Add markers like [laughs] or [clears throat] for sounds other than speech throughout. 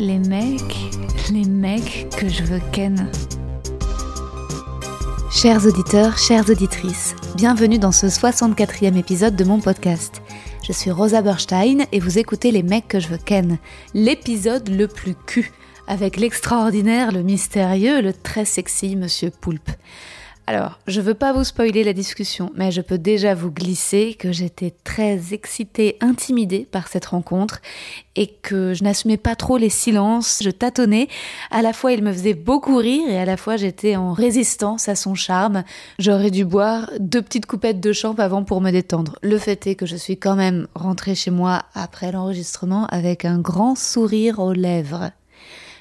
Les mecs, les mecs que je veux ken. Chers auditeurs, chères auditrices, bienvenue dans ce 64e épisode de mon podcast. Je suis Rosa Berstein et vous écoutez Les mecs que je veux ken, l'épisode le plus cul, avec l'extraordinaire, le mystérieux, le très sexy Monsieur Poulpe. Alors, je veux pas vous spoiler la discussion, mais je peux déjà vous glisser que j'étais très excitée, intimidée par cette rencontre et que je n'assumais pas trop les silences, je tâtonnais. À la fois, il me faisait beaucoup rire et à la fois, j'étais en résistance à son charme. J'aurais dû boire deux petites coupettes de champ avant pour me détendre. Le fait est que je suis quand même rentrée chez moi après l'enregistrement avec un grand sourire aux lèvres.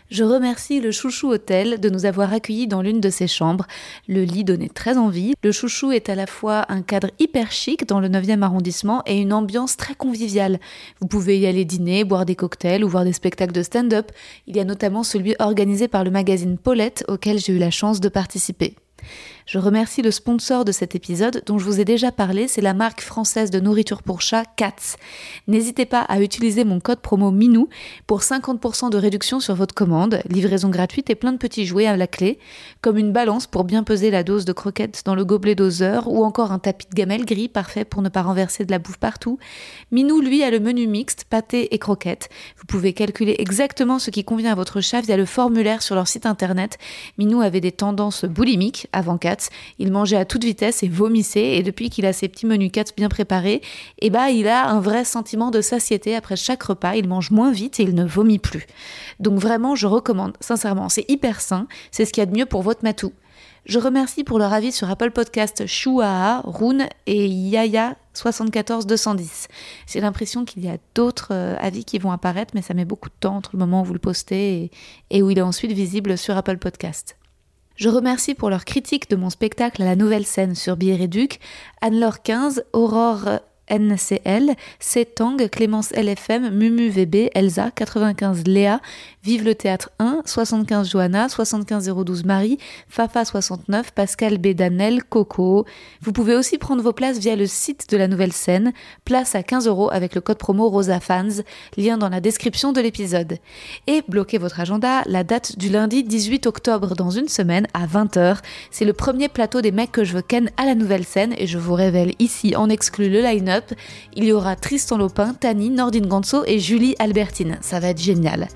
Je remercie le Chouchou Hôtel de nous avoir accueillis dans l'une de ses chambres. Le lit donnait très envie. Le Chouchou est à la fois un cadre hyper chic dans le 9e arrondissement et une ambiance très conviviale. Vous pouvez y aller dîner, boire des cocktails ou voir des spectacles de stand-up. Il y a notamment celui organisé par le magazine Paulette auquel j'ai eu la chance de participer. Je remercie le sponsor de cet épisode dont je vous ai déjà parlé, c'est la marque française de nourriture pour chat Cats. N'hésitez pas à utiliser mon code promo MINOU pour 50% de réduction sur votre commande, livraison gratuite et plein de petits jouets à la clé, comme une balance pour bien peser la dose de croquettes dans le gobelet doseur ou encore un tapis de gamelle gris parfait pour ne pas renverser de la bouffe partout. Minou, lui, a le menu mixte, pâté et croquettes. Vous pouvez calculer exactement ce qui convient à votre chat via le formulaire sur leur site internet. Minou avait des tendances boulimiques avant Cats il mangeait à toute vitesse et vomissait. Et depuis qu'il a ses petits menus 4 bien préparés, eh ben, il a un vrai sentiment de satiété après chaque repas. Il mange moins vite et il ne vomit plus. Donc vraiment, je recommande, sincèrement, c'est hyper sain. C'est ce qu'il y a de mieux pour votre matou. Je remercie pour leur avis sur Apple Podcast Shuaa, Rune et Yaya 74210. J'ai l'impression qu'il y a d'autres euh, avis qui vont apparaître, mais ça met beaucoup de temps entre le moment où vous le postez et, et où il est ensuite visible sur Apple Podcast. Je remercie pour leur critique de mon spectacle à la nouvelle scène sur Bière Duc, Anne-Laure 15, Aurore NCL, Setang, Clémence LFM, Mumu VB, Elsa, 95 Léa, Vive le théâtre 1, 75 Johanna, 75 012 Marie, Fafa 69, Pascal Bédanel, Coco. Vous pouvez aussi prendre vos places via le site de la nouvelle scène, place à 15 euros avec le code promo RosaFans, lien dans la description de l'épisode. Et bloquez votre agenda, la date du lundi 18 octobre dans une semaine à 20h. C'est le premier plateau des mecs que je veux ken à la nouvelle scène et je vous révèle ici en exclu le line-up. Il y aura Tristan Lopin, Tani, Nordine Ganso et Julie Albertine. Ça va être génial.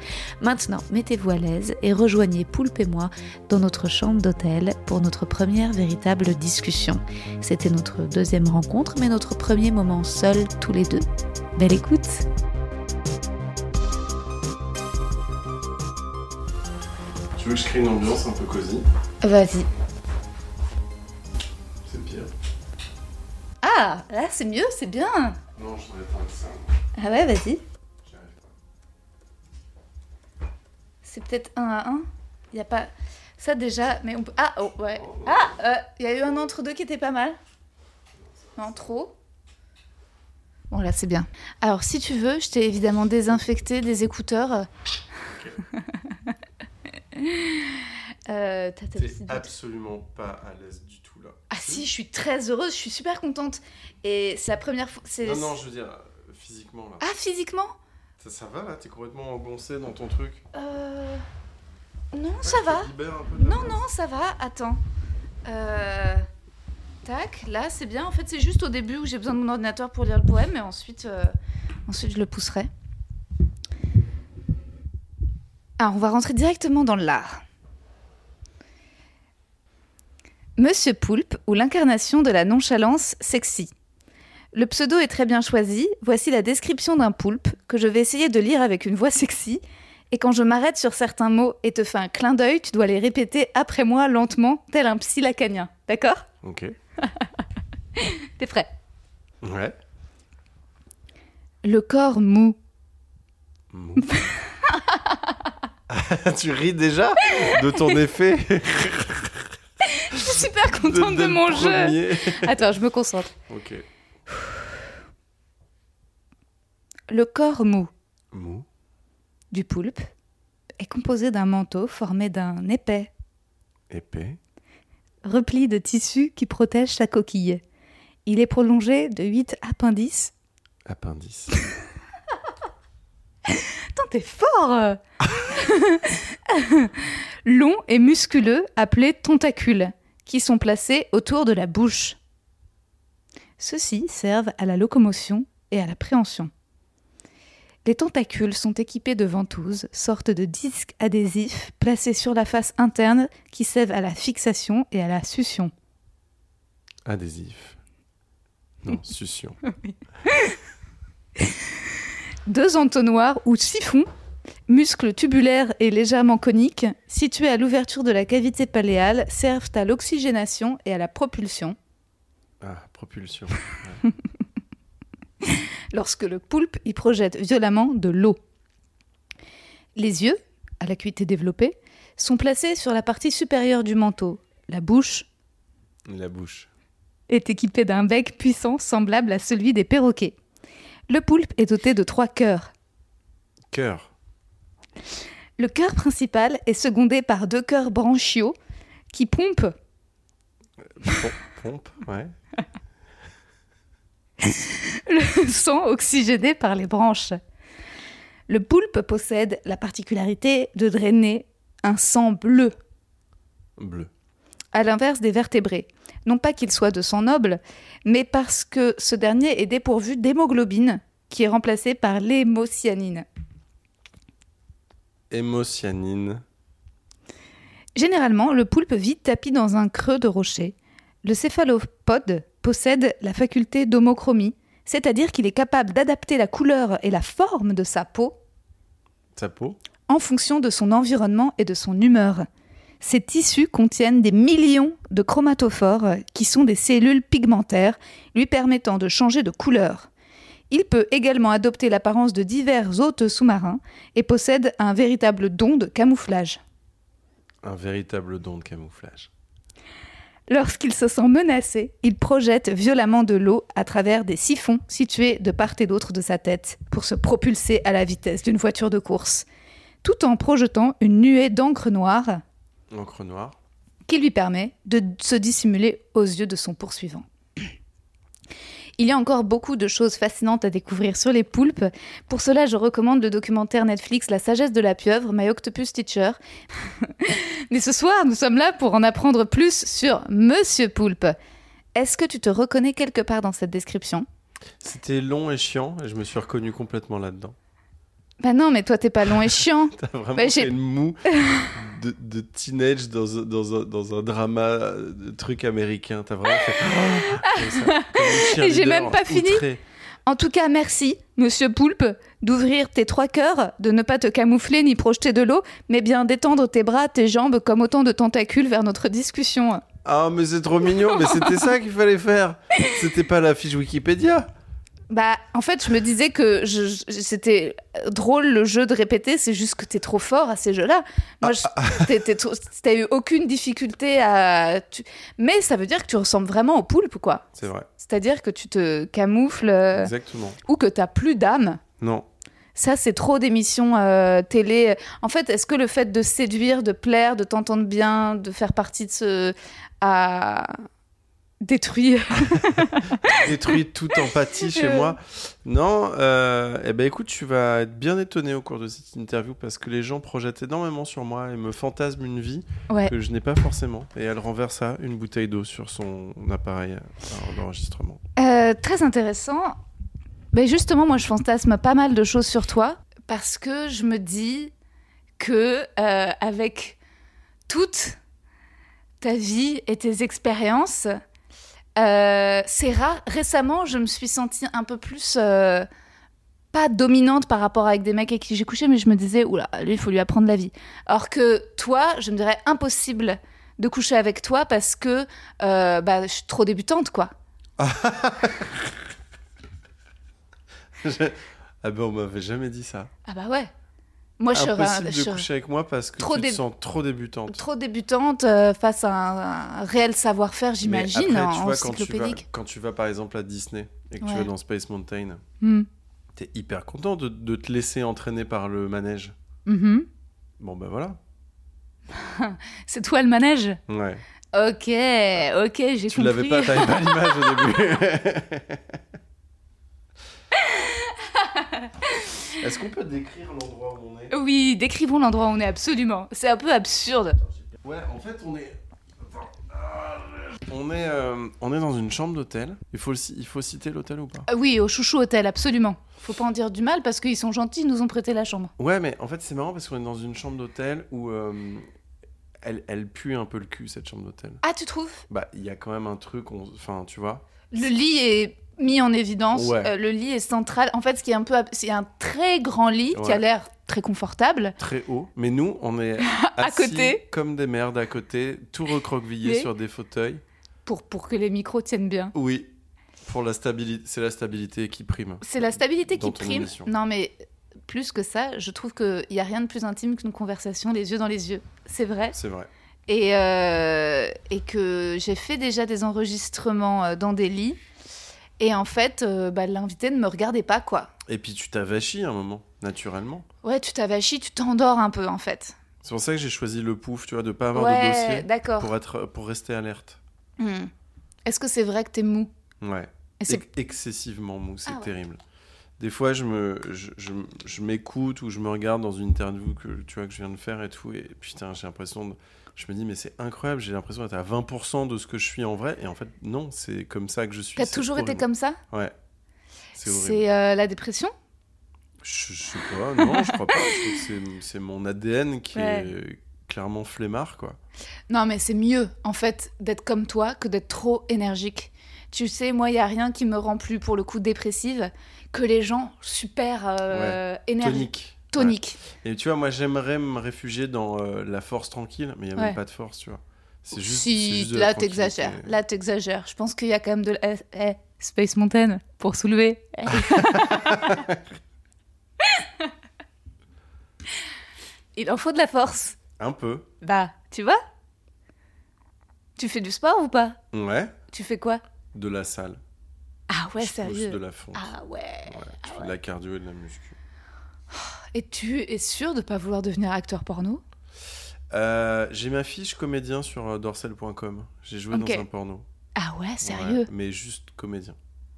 Maintenant, mettez-vous à l'aise et rejoignez Poulpe et moi dans notre chambre d'hôtel pour notre première véritable discussion. C'était notre deuxième rencontre, mais notre premier moment seul tous les deux. Belle écoute Tu veux que je crée une ambiance un peu cosy? Vas-y. Ah, là c'est mieux, c'est bien. Non, je voudrais pas que ça. Ah ouais, vas-y. C'est peut-être un à un. Il y a pas ça déjà, mais on peut. Ah oh ouais. Ah, euh, il y a eu un entre deux qui était pas mal. Non, trop. Bon là c'est bien. Alors si tu veux, je t'ai évidemment désinfecté des écouteurs. [laughs] Euh, ta petite T'es absolument pas à l'aise du. Ah si, je suis très heureuse, je suis super contente. Et c'est la première fois. Non, non, je veux dire, physiquement là. Ah physiquement? Ça, ça va là T'es complètement engoncé dans ton truc Euh... Non, Ouais, ça va. Non, place. non, ça va. Attends. Euh... Tac, là c'est bien. En fait, c'est juste au début où j'ai besoin de mon ordinateur pour lire le poème, mais ensuite, euh, ensuite je le pousserai. Alors, on va rentrer directement dans l'art. Monsieur Poulpe ou l'incarnation de la nonchalance sexy. Le pseudo est très bien choisi. Voici la description d'un poulpe que je vais essayer de lire avec une voix sexy. Et quand je m'arrête sur certains mots et te fais un clin d'œil, tu dois les répéter après moi lentement, tel un psy lacanien. D'accord? Ok. [laughs] T'es prêt? Ouais. Le corps mou. Mou. [laughs] tu ris déjà de ton effet? [laughs] Je suis super contente de, mon jeu. Attends, je me concentre. Ok. Le corps mou Mou. du poulpe est composé d'un manteau formé d'un épais Épais. repli de tissu qui protège sa coquille. Il est prolongé de 8 appendices. Appendice. [laughs] Putain, t'es fort [laughs] Longs et musculeux, appelés tentacules, qui sont placés autour de la bouche. Ceux-ci servent à la locomotion et à la préhension. Les tentacules sont équipés de ventouses, sortes de disques adhésifs placés sur la face interne qui servent à la fixation et à la succion. Adhésif. Non, succion. [laughs] Deux entonnoirs ou siphons, muscles tubulaires et légèrement coniques, situés à l'ouverture de la cavité paléale, servent à l'oxygénation et à la propulsion. Ah, propulsion. [laughs] lorsque le poulpe y projette violemment de l'eau. Les yeux, à l'acuité développée, sont placés sur la partie supérieure du manteau. La bouche La bouche. est équipée d'un bec puissant semblable à celui des perroquets. Le poulpe est doté de trois cœurs. Cœur. Le cœur principal est secondé par deux cœurs branchiaux qui pompent Pom- Pompe, ouais. le sang oxygéné par les branches. Le poulpe possède la particularité de drainer un sang bleu, Bleu. à l'inverse des vertébrés. Non pas qu'il soit de sang noble, mais parce que ce dernier est dépourvu d'hémoglobine, qui est remplacée par l'hémocyanine. Hémocyanine. Généralement, le poulpe vit tapi dans un creux de rocher. Le céphalopode possède la faculté d'homochromie, c'est-à-dire qu'il est capable d'adapter la couleur et la forme de sa peau Sa peau? en fonction de son environnement et de son humeur. Ces tissus contiennent des millions de chromatophores qui sont des cellules pigmentaires lui permettant de changer de couleur. Il peut également adopter l'apparence de divers hôtes sous-marins et possède un véritable don de camouflage. Un véritable don de camouflage. Lorsqu'il se sent menacé, il projette violemment de l'eau à travers des siphons situés de part et d'autre de sa tête pour se propulser à la vitesse d'une voiture de course, tout en projetant une nuée d'encre noire noire. qui lui permet de se dissimuler aux yeux de son poursuivant. Il y a encore beaucoup de choses fascinantes à découvrir sur les poulpes. Pour cela, je recommande le documentaire Netflix La sagesse de la pieuvre, My Octopus Teacher. [laughs] Mais ce soir, nous sommes là pour en apprendre plus sur Monsieur Poulpe. Est-ce que tu te reconnais quelque part dans cette description? C'était long et chiant et je me suis reconnu complètement là-dedans. Bah non, mais toi, t'es pas long et chiant. [laughs] T'as vraiment Bah, fait le mou [laughs] de, de teenage dans, un- dans, un, dans un drama de truc américain. T'as vraiment fait ça, Et j'ai même pas fini. En tout cas, merci, Monsieur Poulpe, d'ouvrir tes trois cœurs, de ne pas te camoufler ni projeter de l'eau, mais bien d'étendre tes bras, tes jambes comme autant de tentacules vers notre discussion. Ah, mais c'est trop mignon, mais c'était ça qu'il fallait faire. C'était pas la fiche Wikipédia. Bah, en fait, je me disais que je- je- c'était drôle le jeu de répéter, c'est juste que t'es trop fort à ces jeux-là. Moi, t'es trop- t'as eu aucune difficulté à. tu- Mais ça veut dire que tu ressembles vraiment au poulpe, quoi. C'est vrai, C'est-à-dire que tu te camoufles euh, exactement. ou que t'as plus d'âme. Non, Ça, c'est trop d'émissions euh, télé. En fait, est-ce que le fait de séduire, de plaire, de t'entendre bien, de faire partie de ce. a détruit. [laughs] détruit toute empathie chez moi. Non, euh, eh ben écoute, tu vas être bien étonné au cours de cette interview parce que les gens projettent énormément sur moi et me fantasment une vie Ouais. que je n'ai pas forcément. Et elle renverse ça, une bouteille d'eau sur son appareil euh, d'enregistrement. Euh, très intéressant. Mais justement, moi, je fantasme pas mal de choses sur toi parce que je me dis que euh, avec toute ta vie et tes expériences, euh, c'est rare. Récemment, je me suis sentie un peu plus euh, pas dominante par rapport avec des mecs avec qui j'ai couché, mais je me disais, oula, lui, il faut lui apprendre la vie. Alors que toi, je me dirais impossible de coucher avec toi parce que euh, bah, je suis trop débutante, quoi. [laughs] ah ben on m'avait jamais dit ça. Ah bah ouais. Moi, je serais, Impossible je de serais coucher avec moi parce que trop tu te sens trop débutante. trop débutante euh, face à un, un réel savoir-faire, j'imagine, tu en vois, quand tu, vas, encyclopédique. quand tu vas par exemple à Disney et que tu vas dans Space Mountain, Hmm. t'es hyper content de, de te laisser entraîner par le manège. Mhm. Bon, ben voilà. [laughs] C'est toi le manège? Ouais. Ok, ok, j'ai compris. Tu l'avais pas, t'avais pas l'image au [laughs] début. [laughs] [laughs] Est-ce qu'on peut décrire l'endroit où on est Oui, décrivons l'endroit où on est absolument. C'est un peu absurde. Ouais, en fait, on est. Attends. Ah, On est, euh, on est dans une chambre d'hôtel. Il faut, il faut citer l'hôtel ou pas? Euh, Oui, au Chouchou Hôtel, absolument. Faut pas en dire du mal parce qu'ils sont gentils, ils nous ont prêté la chambre. Ouais, mais en fait, c'est marrant parce qu'on est dans une chambre d'hôtel où euh, elle, elle pue un peu le cul, cette chambre d'hôtel. Ah, tu trouves? Bah, il y a quand même un truc, on- enfin, tu vois. Le lit est mis en évidence. Ouais. Euh, le lit est central. En fait, ce qui est un peu, c'est un très grand lit qui a l'air très confortable. Très haut. Mais nous, on est [laughs] À assis côté. comme des merdes à côté, tout recroquevillé sur des fauteuils. Pour, pour que les micros tiennent bien. Oui. Pour la stabilité, c'est la stabilité qui prime. C'est la stabilité qui prime. émission. Non, mais plus que ça, je trouve qu'il n'y a rien de plus intime qu'une conversation les yeux dans les yeux. C'est vrai. C'est vrai. Et, euh, et que j'ai fait déjà des enregistrements euh, dans des lits. Et en fait, euh, bah, l'invité ne me regardait pas, quoi. Et puis tu t'avachis un moment, naturellement. Ouais, tu t'avachis, tu t'endors un peu, en fait. C'est pour ça que j'ai choisi le pouf, tu vois, de pas avoir de dossier d'accord. pour être, pour rester alerte. Hmm. Est-ce que c'est vrai que t'es mou? Ouais. Ex- excessivement mou, c'est Ah ouais. terrible. Des fois, je me, je, je, je m'écoute ou je me regarde dans une interview que tu vois que je viens de faire et tout, et putain, j'ai l'impression de, je me dis mais c'est incroyable, j'ai l'impression d'être à 20% de ce que je suis en vrai, et en fait non, c'est comme ça que je suis. T'as toujours été comme ça Ouais. C'est euh, la dépression Je, je sais pas, non, je crois pas. C'est- mon ADN qui Ouais. est clairement flemmard, quoi. Non, mais c'est mieux, en fait, d'être comme toi que d'être trop énergique. Tu sais, moi, il y a rien qui me rend plus, pour le coup, dépressive que les gens super euh, énergiques. Tonique. Ouais. Et tu vois, moi, j'aimerais me réfugier dans euh, la force tranquille, mais il n'y a Ouais. même pas de force, tu vois. C'est juste, Si, juste de là, t'exagères. Là, t'exagères. Je pense qu'il y a quand même de... la- Eh, eh, Space Mountain, pour soulever. Eh. [laughs] Il en faut de la force. Un peu. Bah, tu vois? Tu fais du sport ou pas? Ouais. Tu fais quoi? De la salle. Ah ouais, je sérieux? de la fonte. Ah ouais. Ouais, je fais de la cardio et de la muscu. Et tu es sûr de pas vouloir devenir acteur porno? Euh, J'ai ma fiche comédien sur euh, dorsel.com. J'ai joué dans un porno. Ah ouais, sérieux? Ouais, mais juste comédien.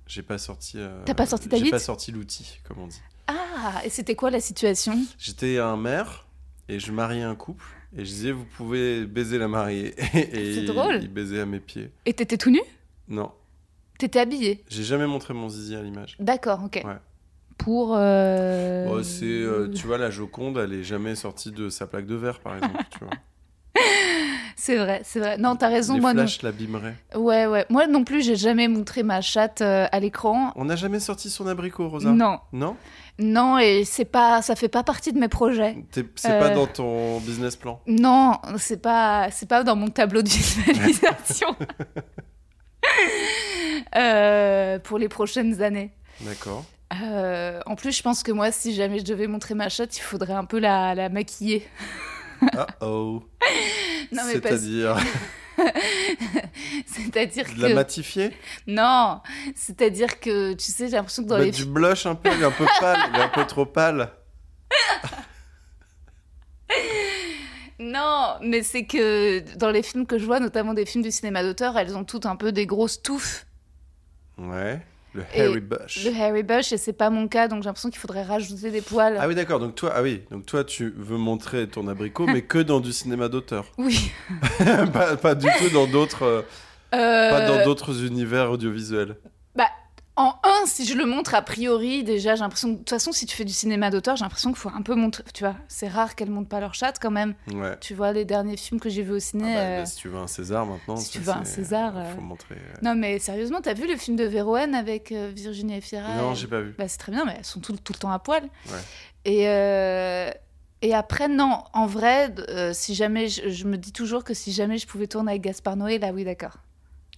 J'ai pas sorti. euh, T'as pas sorti ta J'ai pas sorti l'outil, comme on dit. Ah, et c'était quoi la situation? J'étais un maire et je mariais un couple et je disais vous pouvez baiser la mariée [laughs] et C'est drôle. il baisait à mes pieds. Et t'étais tout nu? Non, T'étais habillé? J'ai jamais montré mon zizi à l'image. D'accord, ok. Ouais. Pour... euh, Bon, c'est euh, tu vois la Joconde, elle est jamais sortie de sa plaque de verre par exemple, tu vois. [laughs] C'est vrai, c'est vrai. Non, t'as raison, Les moi non. flashs l'abîmeraient. Ouais, ouais. Moi non plus, j'ai jamais montré ma chatte euh, à l'écran. On n'a jamais sorti son abricot, Rosa. Non, Non? Non, et c'est pas, ça fait pas partie de mes projets. C'est Euh. pas dans ton business plan? Non, c'est pas, c'est pas dans mon tableau de visualisation. [laughs] [laughs] Euh, pour les prochaines années. D'accord. Euh, en plus, je pense que moi, si jamais je devais montrer ma chatte, il faudrait un peu la, la maquiller. [laughs] Ah oh. C'est-à-dire [laughs] C'est-à-dire de la que matifier non, c'est-à-dire que tu sais, j'ai l'impression que dans Mettre les du blush un peu, il est un peu pâle, il est un peu trop pâle. [laughs] non, mais c'est que dans les films que je vois, notamment des films du cinéma d'auteur, elles ont toutes un peu des grosses touffes, Ouais. Le Et Harry Bush. le Harry Bush, et c'est pas mon cas, donc j'ai l'impression qu'il faudrait rajouter des poils. Ah oui, d'accord. Donc toi, ah oui, donc toi, tu veux montrer ton abricot, mais que dans du cinéma d'auteur. [laughs] Oui. [laughs] pas, pas du tout dans d'autres, euh, Euh, pas dans d'autres univers audiovisuels. Bah, en un, si je le montre a priori, déjà, j'ai l'impression. que- De toute façon, si tu fais du cinéma d'auteur, j'ai l'impression qu'il faut un peu montrer. Tu vois, c'est rare qu'elles montent pas leur chatte quand même. Ouais. Tu vois, les derniers films que j'ai vus au Ah ciné. bah, euh, si tu veux un César maintenant, si ça, tu veux un César, faut euh, montrer. euh. Non, mais sérieusement, t'as vu le film de Véroën avec euh, Virginie Efira Non, et- j'ai pas vu. Bah, c'est très bien, mais elles sont tout, tout le temps à poil. Ouais. Et, euh, et après, non, en vrai, euh, si jamais, je, je me dis toujours que si jamais je pouvais tourner avec Gaspard Noé, là, oui, d'accord.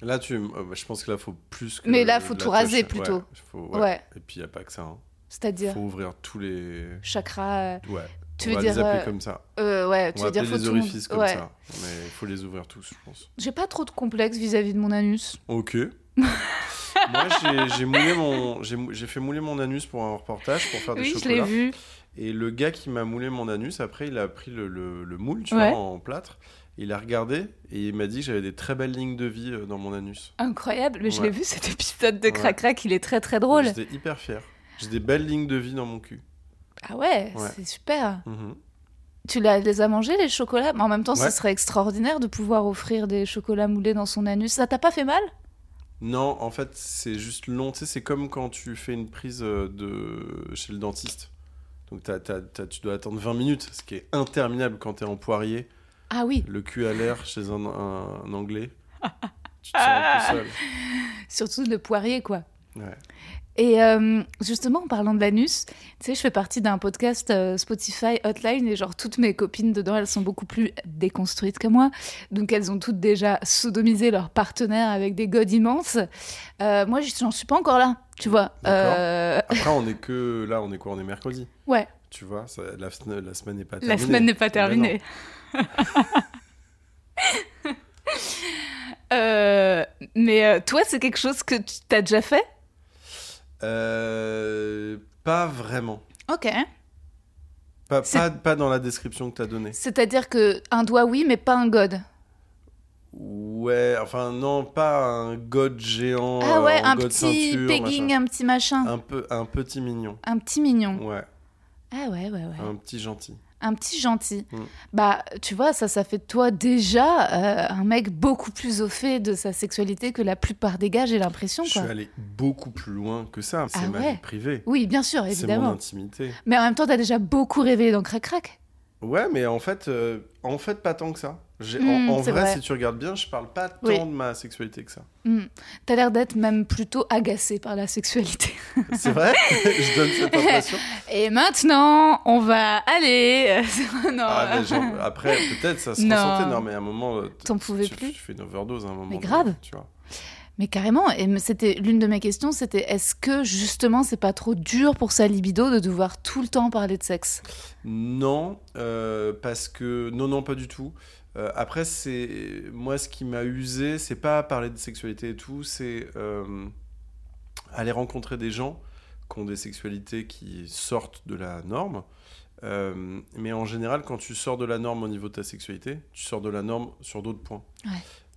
Là, tu, euh, bah, je pense que là, faut plus. Que Mais là, de faut tout raser touche. plutôt. Ouais, faut- Ouais. ouais. Et puis, il n'y a pas que ça. hein. C'est-à-dire faut ouvrir tous les. chakra. euh, Ouais. Tu on veux va dire. les appeler euh, comme ça. euh, ouais, tu On veux va dire faut les monde- orifices comme ça. Mais il faut les ouvrir tous, je pense. J'ai pas trop de complexe vis-à-vis de mon anus. Ok. [laughs] Moi, j'ai- moulé mon, fait mouler mon anus pour un reportage pour faire des Oui, je chocolats. l'ai vu. Et le gars qui m'a moulé mon anus, après, il a pris le, le- le moule, tu vois, en plâtre. Il a regardé et il m'a dit que j'avais des très belles lignes de vie euh, dans mon anus. Incroyable, mais je l'ai vu cet épisode de. Crac Crac, il est très très drôle. J'étais hyper fier. J'ai des belles lignes de vie dans mon cul. Ah ouais, Ouais. c'est super. Mhm. Tu l'as- les as mangés les chocolats? Mais en même temps, Ouais. ce serait extraordinaire de pouvoir offrir des chocolats moulés dans son anus. Ça t'a pas fait mal? Non, en fait, c'est juste long. Tu sais, c'est comme quand tu fais une prise euh, de... chez le dentiste. Donc, tu dois attendre 20 minutes, ce qui est interminable quand t'es en poirier, Ah oui, le cul à l'air chez un, un- un Anglais. [laughs] tu te sens un peu seul. surtout le poirier quoi. Ouais. Et euh, justement, en parlant de l'anus, tu sais, je fais partie d'un podcast euh, Spotify Hotline et genre toutes mes copines dedans, elles sont beaucoup plus déconstruites que moi. Donc elles ont toutes déjà sodomisé leur partenaire avec des godes immenses. Euh, moi, j'en suis pas encore là, tu vois. Euh, [laughs] Après, on est que. Là, on est quoi? On est mercredi. ouais, Tu vois, ça- la, semaine- la semaine n'est pas la terminée. semaine n'est pas terminée. [laughs] Euh, mais euh, toi, c'est quelque chose que tu as déjà fait? Euh, pas vraiment. Ok. Pas, C'est- pas, pas dans la description que tu as donnée. C'est-à-dire que un doigt, oui, mais pas un god. Ouais, enfin, non, pas un god géant. Ah ouais, un petit ceinture, pegging, machin. un petit machin. Un, peu, un petit mignon. Un petit mignon. Ouais, Ah ouais, ouais, ouais. un petit gentil. Un petit gentil. Mm. Bah, tu vois, ça, ça fait de toi déjà euh, un mec beaucoup plus au fait de sa sexualité que la plupart des gars, j'ai l'impression, Je quoi. suis allé beaucoup plus loin que ça. C'est Ah ma ouais vie privée. Oui, bien sûr, C'est mon évidemment. intimité. Mais en même temps, t'as déjà beaucoup rêvé dans Crac Crac. Ouais, mais en fait, euh, en fait, pas tant que ça. En en c'est vrai, vrai. si tu regardes bien, je parle pas tant Oui. de ma sexualité que ça. Hmm. T'as l'air d'être même plutôt agacé par la sexualité. [laughs] C'est vrai? [laughs] [laughs] Je donne cette impression. Et maintenant, on va aller. non, Ah, genre, après, peut-être ça se Non. ressentait. Non, mais à un moment, euh, T'en pouvais tu, plus tu fais une overdose à un moment. Mais donné, grave. Tu vois. Mais carrément, et c'était l'une de mes questions, c'était est-ce que justement c'est pas trop dur pour sa libido de devoir tout le temps parler de sexe? Non, euh, parce que non, non, pas du tout. Euh, après, c'est moi ce qui m'a usé, c'est pas parler de sexualité et tout, c'est euh, aller rencontrer des gens qui ont des sexualités qui sortent de la norme. Euh, mais en général, quand tu sors de la norme au niveau de ta sexualité, tu sors de la norme sur d'autres points.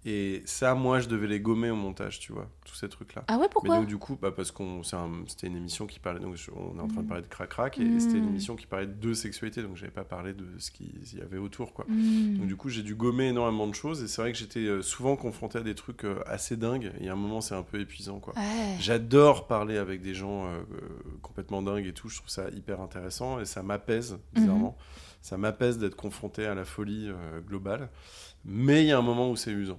Et ça, moi, je devais les gommer au montage, tu vois, tous ces trucs-là. Ah ouais, Mais pourquoi donc du coup, bah, parce qu'on un- c'était une émission qui parlait, donc je- on est en train de Mm. parler de crac crac et c'était une émission qui parlait de deux sexualités, donc j'avais pas parlé de ce qu'il y avait autour, quoi. Hmm. Donc du coup, j'ai dû gommer énormément de choses et c'est vrai que j'étais euh, souvent confronté à des trucs euh, assez dingues et à un moment c'est un peu épuisant, quoi. Ouais. J'adore parler avec des gens euh, complètement dingues et tout, je trouve ça hyper intéressant et ça m'apaise bizarrement. Ça m'apaise d'être confronté à la folie euh, globale, mais il y a un moment où c'est usant.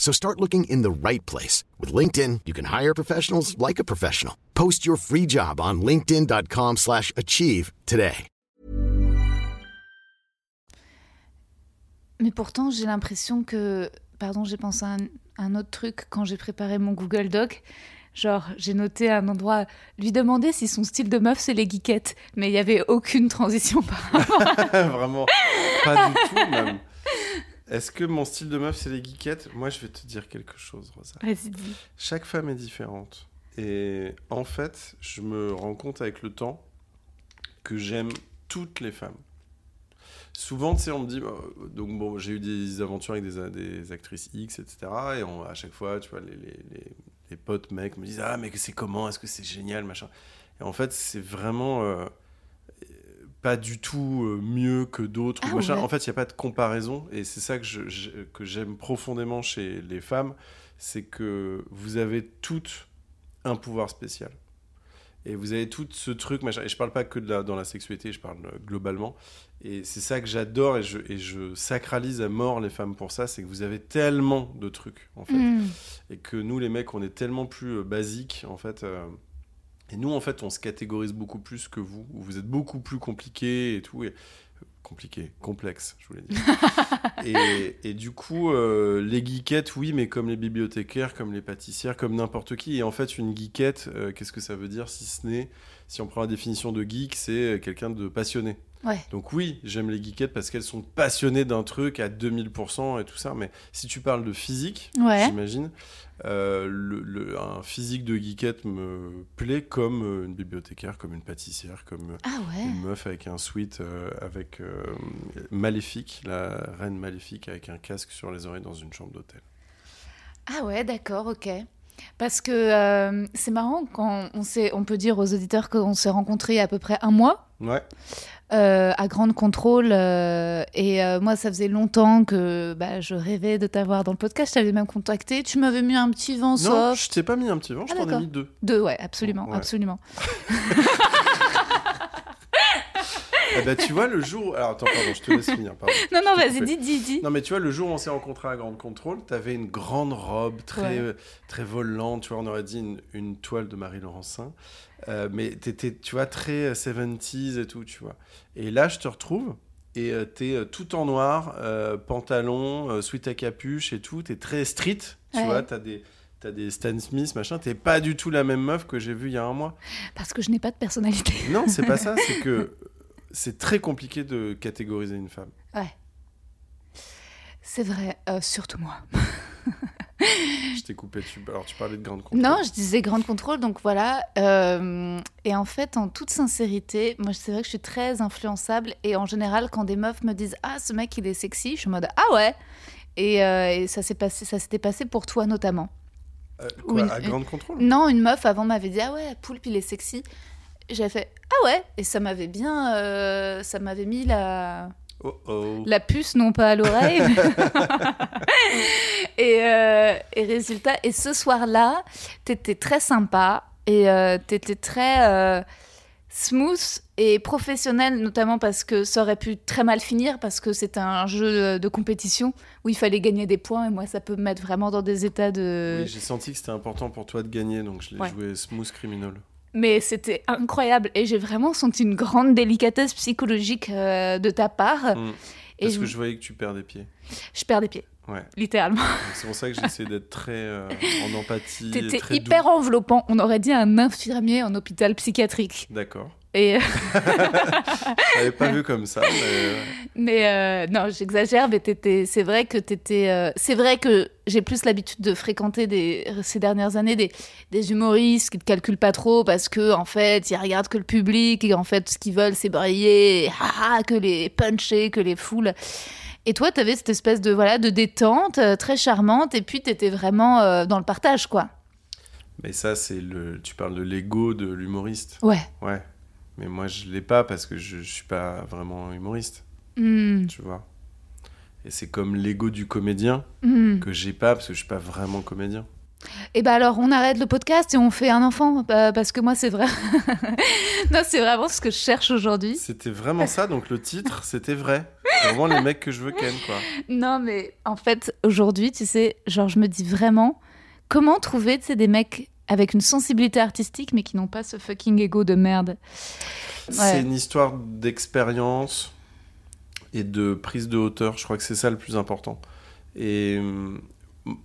So start looking in the right place. With LinkedIn, you can hire professionals like a professional. Post your free job on linkedin.com slash achieve today. Mais pourtant, j'ai l'impression que. Pardon, j'ai pensé à un, un autre truc quand j'ai préparé mon Google Doc. Genre, j'ai noté à un endroit, lui demander si son style de meuf, c'est les geekettes. Mais il n'y avait aucune transition par [laughs] Vraiment, pas du tout même. Est-ce que mon style de meuf, c'est les geekettes? Moi, je vais te dire quelque chose, Rosa. Vas-y, dis. Chaque femme est différente. Et en fait, je me rends compte avec le temps que j'aime toutes les femmes. Souvent, tu sais, on me dit, euh, donc bon, j'ai eu des aventures avec des, des actrices X, etc. Et on- à chaque fois, tu vois, les, les, les- les potes mecs me disent, ah, mais c'est comment? Est-ce que c'est génial, machin Et en fait, c'est vraiment euh, pas du tout euh, mieux que d'autres. Ah ouais. En fait, il n'y a pas de comparaison. Et c'est ça que je- je- que j'aime profondément chez les femmes, c'est que vous avez toutes un pouvoir spécial. Et vous avez tout ce truc, machin. Et je parle pas que de la, dans la sexualité, je parle euh, globalement. Et c'est ça que j'adore et je, et je sacralise à mort les femmes pour ça, c'est que vous avez tellement de trucs, en fait. Mm. Et que nous, les mecs, on est tellement plus euh, basiques, en fait. euh, et nous, en fait, on se catégorise beaucoup plus que vous. Vous êtes beaucoup plus compliqués et tout. Et, compliqué, complexe, je voulais dire. [laughs] et, et du coup, euh, les geekettes, oui, mais comme les bibliothécaires, comme les pâtissières, comme n'importe qui. Et en fait, une geekette, euh, qu'est-ce que ça veut dire si ce n'est, si on prend la définition de geek, c'est euh, quelqu'un de passionné. Ouais. Donc oui, j'aime les geekettes parce qu'elles sont passionnées d'un truc à 2000% et tout ça. Mais si tu parles de physique, Ouais. j'imagine, euh, le, le- un physique de geekette me plaît comme euh, une bibliothécaire, comme une pâtissière, comme euh, Ah ouais. une meuf avec un sweat euh, avec euh, Maléfique, la reine Maléfique avec un casque sur les oreilles dans une chambre d'hôtel. Ah ouais, d'accord, ok. Parce que euh, c'est marrant quand on, s'est- on peut dire aux auditeurs qu'on s'est rencontrés il y a à peu près un mois Ouais, euh, à Grande Contrôle. euh, et euh, moi, ça faisait longtemps que bah, je rêvais de t'avoir dans le podcast. Je t'avais même contacté. Tu m'avais mis un petit vent non, soft. je t'ai pas mis un petit vent, je Ah, t'en ai mis deux. Deux, ouais, absolument, Ouais. absolument. Eh [laughs] [laughs] ben, tu vois, le jour. Alors attends, pardon, je te laisse finir. Pardon. [laughs] Non, non, vas-y, dis, dis, dis. Non, mais tu vois, le jour où on s'est rencontrés à Grande Contrôle, t'avais une grande robe très, Ouais. très volante. Tu vois, on aurait dit une, une toile de Marie Laurencin. Euh, mais t'étais, tu vois, très euh, 70s et tout, tu vois. Et là, je te retrouve. Et euh, t'es euh, tout en noir, euh, pantalon, euh, sweat à capuche et tout. T'es très street, tu Ouais. vois. T'as des, t'as des Stan Smith, machin. T'es pas du tout la même meuf que j'ai vue il y a un mois. Parce que je n'ai pas de personnalité. [laughs] Non, c'est pas ça. [laughs] C'est que c'est très compliqué de catégoriser une femme. Ouais. C'est vrai, euh, surtout moi. [laughs] [laughs] Je t'ai coupé. Tu... Alors, tu parlais de Grande Contrôle. Non, je disais grande contrôle, donc voilà. Euh, et en fait, en toute sincérité, moi, c'est vrai que je suis très influençable. Et en général, quand des meufs me disent Ah, ce mec, il est sexy, je suis en mode Ah ouais Et, euh, et ça s'est passé, ça s'était passé pour toi notamment. Euh, quoi, Une- à Grande Contrôle? Non, une meuf avant m'avait dit Ah ouais, Poulpe, il est sexy. J'avais fait Ah ouais Et ça m'avait bien. ça m'avait mis la. Oh oh. La puce, non pas à l'oreille. [laughs] et, euh, et résultat, et ce soir-là, t'étais très sympa et euh, t'étais très euh, smooth et professionnel, notamment parce que ça aurait pu très mal finir parce que c'était un jeu de compétition où il fallait gagner des points et moi ça peut me mettre vraiment dans des états de. Oui, j'ai senti que c'était important pour toi de gagner, donc je l'ai Ouais. joué Smooth Criminal. Mais c'était incroyable et j'ai vraiment senti une grande délicatesse psychologique euh, de ta part. Mm. Et Parce je, que je voyais que tu perds des pieds. je perds des pieds, Ouais. littéralement. C'est pour ça que j'essaie d'être très euh, en empathie. T'étais hyper doux. enveloppant. On aurait dit un infirmier en hôpital psychiatrique. D'accord. Et [laughs] Je l'avais pas vu comme ça. Mais... euh, mais euh, non, j'exagère. Mais t'étais. C'est vrai que t'étais. euh, C'est vrai que j'ai plus l'habitude de fréquenter des ces dernières années des, des humoristes qui te calculent pas trop parce que en fait ils regardent que le public et en fait ce qu'ils veulent c'est briller, et ah, que les puncher, que les foules. Et toi, t'avais cette espèce de voilà de détente euh, très charmante et puis t'étais vraiment euh, dans le partage quoi. Mais ça, c'est le. Tu parles de l'ego de l'humoriste. Ouais. Ouais. Mais moi, je l'ai pas parce que je, je suis pas vraiment humoriste, Hmm, tu vois. Et c'est comme l'ego du comédien hmm. que j'ai pas parce que je suis pas vraiment comédien. Et ben alors, on arrête le podcast et on fait un enfant, euh, parce que moi, c'est vrai. [laughs] non, c'est vraiment ce que je cherche aujourd'hui. C'était vraiment ça, donc le titre, [laughs] c'était vrai. C'est vraiment les mecs que je veux ken, quoi. Non, mais en fait, aujourd'hui, tu sais, genre, je me dis vraiment, comment trouver, tu sais, des mecs avec une sensibilité artistique, mais qui n'ont pas ce fucking ego de merde. C'est une histoire d'expérience et de prise de hauteur. Je crois que c'est ça le plus important. Et,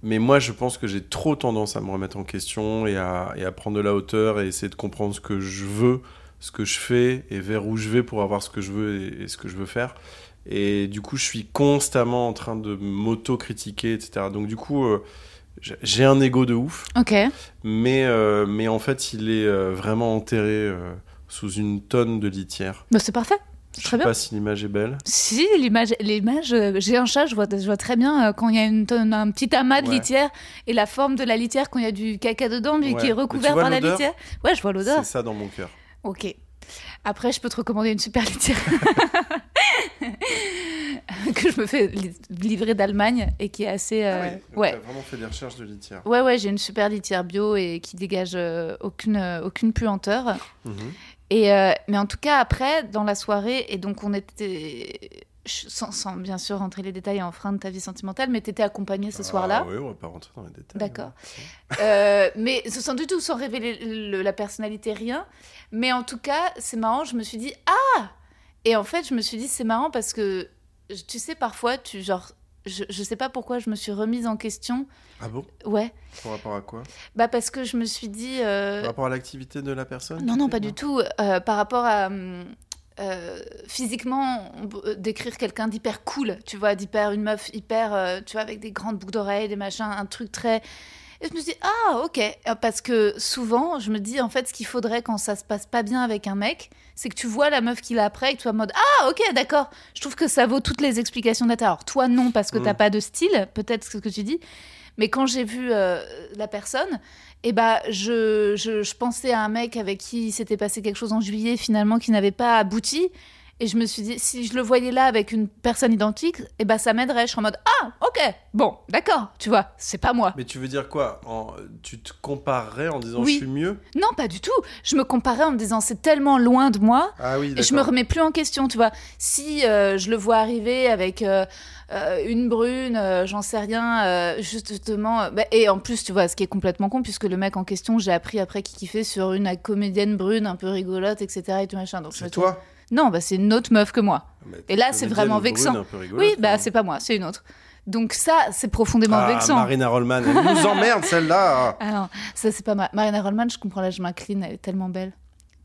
mais moi, je pense que j'ai trop tendance à me remettre en question et à, et à prendre de la hauteur et essayer de comprendre ce que je veux, ce que je fais et vers où je vais pour avoir ce que je veux et, et ce que je veux faire. Et du coup, je suis constamment en train de m'auto-critiquer, etc. Donc, du coup, euh, j'ai- un ego de ouf Ok. mais, euh, mais en fait, il est euh, vraiment enterré euh, sous une tonne de litière. Bah, c'est parfait. Je sais bien. pas si l'image est belle. Si, l'image, l'image j'ai un chat, je vois, je vois très bien quand il y a une tonne- un petit amas de Ouais. litière et la forme de la litière quand il y a du caca dedans, mais Ouais. qui est recouvert par la litière. Ouais, je vois l'odeur. C'est ça dans mon cœur. Ok. Après, je peux te recommander une super litière. [laughs] [laughs] que je me fais li- livrer d'Allemagne et qui est assez. Ah euh, oui, donc ouais. T'as vraiment fait des recherches de litière. Ouais, ouais, j'ai une super litière bio et qui dégage euh, aucune, euh, aucune puanteur. Mhm. Et, euh, mais en tout cas, après, dans la soirée, et donc on était. Sans, sans bien sûr rentrer les détails et enfreindre ta vie sentimentale, mais t'étais accompagnée ce soir-là. Ah, oui, on va pas rentrer dans les détails. D'accord. [laughs] Euh, mais sans du tout, sans révéler le- la personnalité, rien. Mais en tout cas, c'est marrant, je me suis dit, ah Et en fait, je me suis dit, c'est marrant parce que, tu sais, parfois, tu, genre, je, je sais pas pourquoi je me suis remise en question. Ah bon? Ouais, Par rapport à quoi? Bah parce que je me suis dit... euh, Par rapport à l'activité de la personne non, non, pas du tout. Euh, par rapport à... hum, euh, physiquement, décrire quelqu'un d'hyper cool, tu vois, d'hyper une meuf hyper, tu vois, avec des grandes boucles d'oreilles, des machins, un truc très. Et je me suis dit, ah, ok. Parce que souvent, je me dis, en fait, ce qu'il faudrait quand ça se passe pas bien avec un mec, c'est que tu vois la meuf qu'il a après et que tu es en mode, ah, ok, d'accord. Je trouve que ça vaut toutes les explications d'être. Alors, toi, non, parce que Mm. t'as pas de style, peut-être ce que tu dis. Mais quand j'ai vu euh, la personne, eh ben, je, je, je pensais à un mec avec qui il s'était passé quelque chose en juillet, finalement, qui n'avait pas abouti. Et je me suis dit, si je le voyais là avec une personne identique, eh ben, ça m'aiderait. Je serais en mode, ah, ok, bon, d'accord, tu vois, c'est pas moi. Mais tu veux dire quoi en... Tu te comparerais en disant Oui. je suis mieux? Non, pas du tout. Je me comparais en me disant, c'est tellement loin de moi. Ah oui, Et je me remets plus en question, tu vois. Si euh, je le vois arriver avec euh, euh, une brune, euh, j'en sais rien, justement. bah, et en plus, tu vois, ce qui est complètement con, puisque le mec en question, j'ai appris après qu'il kiffait sur une comédienne brune un peu rigolote, etc. Et tout machin. C'est toi? Non, bah, c'est une autre meuf que moi. Mais Et là, c'est vraiment vexant. oui, bah, hein. c'est pas moi, c'est une autre. Donc, ça, c'est profondément ah, vexant. Marina Rollman, elle nous [laughs] emmerde celle-là Ah non, ça c'est pas ma... Marina Rollman, je comprends là, je m'incline, elle est tellement belle,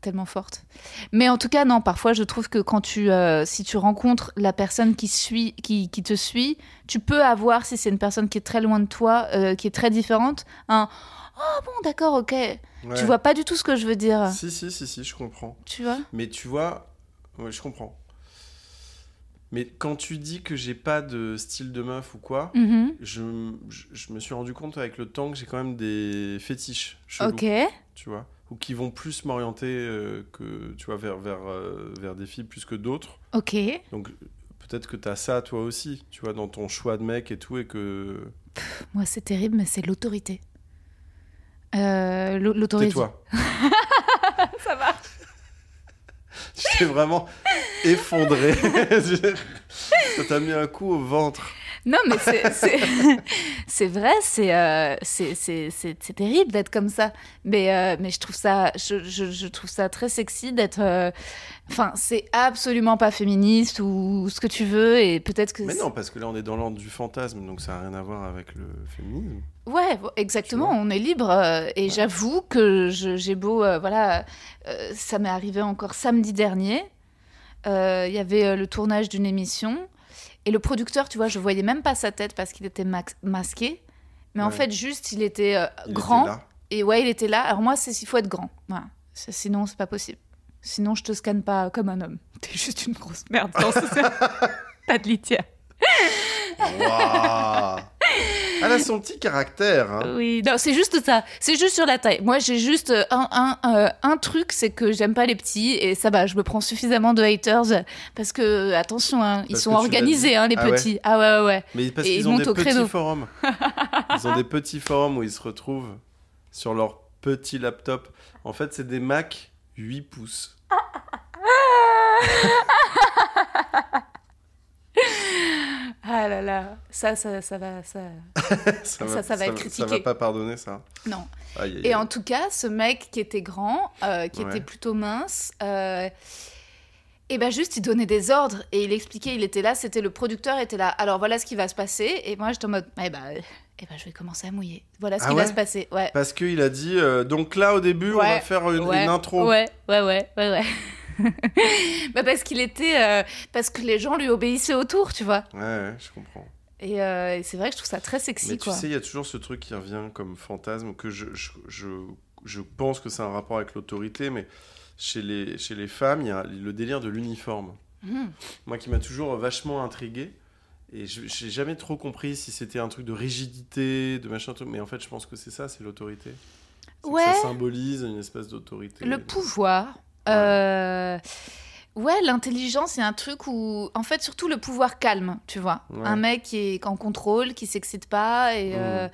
tellement forte. Mais en tout cas, non, parfois je trouve que quand tu, euh, si tu rencontres la personne qui, suit, qui, qui te suit, tu peux avoir, si c'est une personne qui est très loin de toi, euh, qui est très différente, un Oh bon, d'accord, ok. Ouais. Tu vois pas du tout ce que je veux dire, Si, si, si, si, je comprends. tu vois? Mais tu vois, ouais, je comprends. Mais quand tu dis que j'ai pas de style de meuf ou quoi, Mhm. je, je, je me suis rendu compte avec le temps que j'ai quand même des fétiches chelous, Ok, tu vois, ou qui vont plus m'orienter euh, que, tu vois, vers, vers, euh, vers des filles plus que d'autres. ok. Donc peut-être que tu as ça toi aussi, tu vois, dans ton choix de mec et tout, et que... Moi c'est terrible, mais c'est l'autorité. Euh, l'au- l'autorité. Tais-toi. [laughs] Ça va. [laughs] Je t'ai vraiment effondré. [laughs] Ça t'a mis un coup au ventre. Non, mais [laughs] c'est- vrai, c'est euh, c'est- terrible d'être comme ça. Mais, euh, mais je, trouve ça, je, je, je trouve ça très sexy d'être. euh, Enfin, c'est absolument pas féministe ou ce que tu veux. Et peut-être que. Mais non, parce que là on est dans l'ordre du fantasme, donc ça n'a rien à voir avec le féminisme. Ouais, exactement, on est libre. euh, et j'avoue que j'ai beau. euh, voilà, euh, ça m'est arrivé encore samedi dernier. Il y avait le tournage d'une émission. Et le producteur, tu vois, je voyais même pas sa tête parce qu'il était masqué. Mais en fait, juste, il était euh, Il grand. était. Et ouais, il était là. Alors moi, c'est il faut être grand. Voilà. Sinon, c'est pas possible. Sinon, je te scanne pas comme un homme. [laughs] T'es juste une grosse merde. [laughs] Pas de litière. [laughs] Elle a son petit caractère. hein. Oui, non, c'est juste ça. C'est juste sur la taille. Moi, j'ai juste euh, un, un, euh, un truc, c'est que j'aime pas les petits et ça va. Je me prends suffisamment de haters parce que attention, hein, ils Parce sont organisés, hein, les Ah ouais petits. Ah ouais, ouais, ouais. Mais parce qu'ils ont des au petits créneau. forums. [laughs] Ils ont des petits forums où ils se retrouvent sur leur petit laptop. En fait, c'est des Mac 8 pouces. [laughs] [laughs] Ah là là, ça, ça, ça va, ça. [laughs] Ça, ça va être Ça critiqué. va pas pardonner ça. Non. Aïe, aïe, Et aïe. en tout cas, ce mec qui était grand, euh, qui Ouais. était plutôt mince, euh, et ben juste il donnait des ordres et il expliquait, il était là, c'était le producteur était là. Alors voilà ce qui va se passer. Et moi j'étais en mode, eh ben, eh ben je vais commencer à mouiller. Voilà ce Ah qui ouais va se passer. Ouais. Parce qu'il a dit, euh, donc là au début, on va faire une, intro. Ouais, ouais, ouais, ouais, ouais. Bah parce qu'il était, euh, parce que les gens lui obéissaient autour, tu vois. Ouais, ouais, je comprends. Et, euh, et c'est vrai que je trouve ça très sexy, Mais tu quoi. sais, il y a toujours ce truc qui revient comme fantasme que je, je, je, je pense que c'est un rapport avec l'autorité, mais chez les, chez les femmes, il y a le délire de l'uniforme. Mhm. Moi qui m'a toujours vachement intrigué. Et je j'ai jamais trop compris si c'était un truc de rigidité, de machin, truc, mais en fait, je pense que c'est ça, c'est l'autorité. Ouais. Ça symbolise une espèce d'autorité. Le pouvoir. Euh, Ouais, l'intelligence, c'est un truc où, en fait, surtout le pouvoir calme, tu vois. Ouais. Un mec qui est en contrôle, qui s'excite pas et, Mm. euh,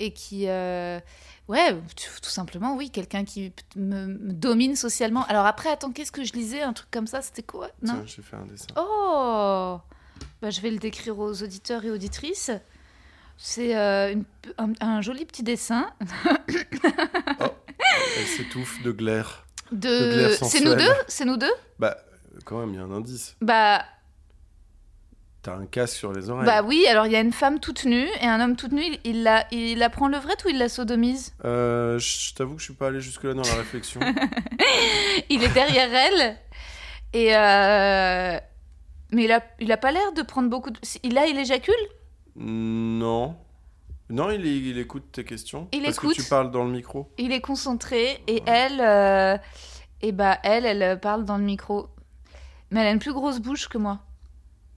et qui. euh, Ouais, tout simplement, oui, quelqu'un qui me, me domine socialement. Alors après, attends, qu'est-ce que je lisais Un truc comme ça, c'était quoi? Non? Tiens, j'ai fait un dessin. Oh bah, Je vais le décrire aux auditeurs et auditrices. C'est euh, un, un joli petit dessin [laughs] Elle s'étouffe de glaire. De. De glaire C'est nous deux C'est nous deux Bah, quand même, il y a un indice. Bah, T'as un casque sur les oreilles. bah oui, alors il y a une femme toute nue et un homme toute nue. Il, il la, il la prend levrette ou il la sodomise? Euh, je t'avoue que je suis pas allé jusque-là dans la réflexion. [laughs] Il est derrière elle. Et. euh, Mais il a, il a pas l'air de prendre beaucoup de. Il a, il éjacule? Non. Non, il, il écoute tes questions. Il parce écoute. que tu parles dans le micro. Il est concentré et elle, euh, et bah elle, elle parle dans le micro. Mais elle a une plus grosse bouche que moi.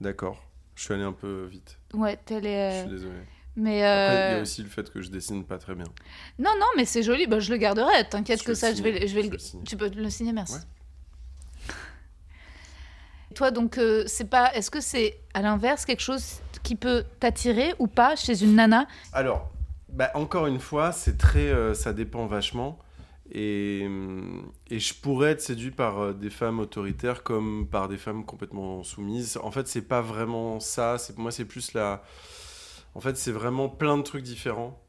D'accord. Je suis allé un peu vite. Ouais, elle Je est. suis désolé. Mais Après, il y euh, a aussi le fait que je dessine pas très bien. non, non, mais c'est joli. Bah, je le garderai. T'inquiète que ça, je vais, signer. je vais Je le. le. Tu peux le signer, merci. Ouais. Toi, donc, euh, c'est pas. Est-ce que c'est à l'inverse quelque chose qui peut t'attirer ou pas chez une nana Alors, bah, encore une fois, c'est très, euh, ça dépend vachement. Et, hum, et je pourrais être séduit par euh, des femmes autoritaires comme par des femmes complètement soumises. En fait, c'est pas vraiment ça. C'est moi, c'est plus la. En fait, c'est vraiment plein de trucs différents.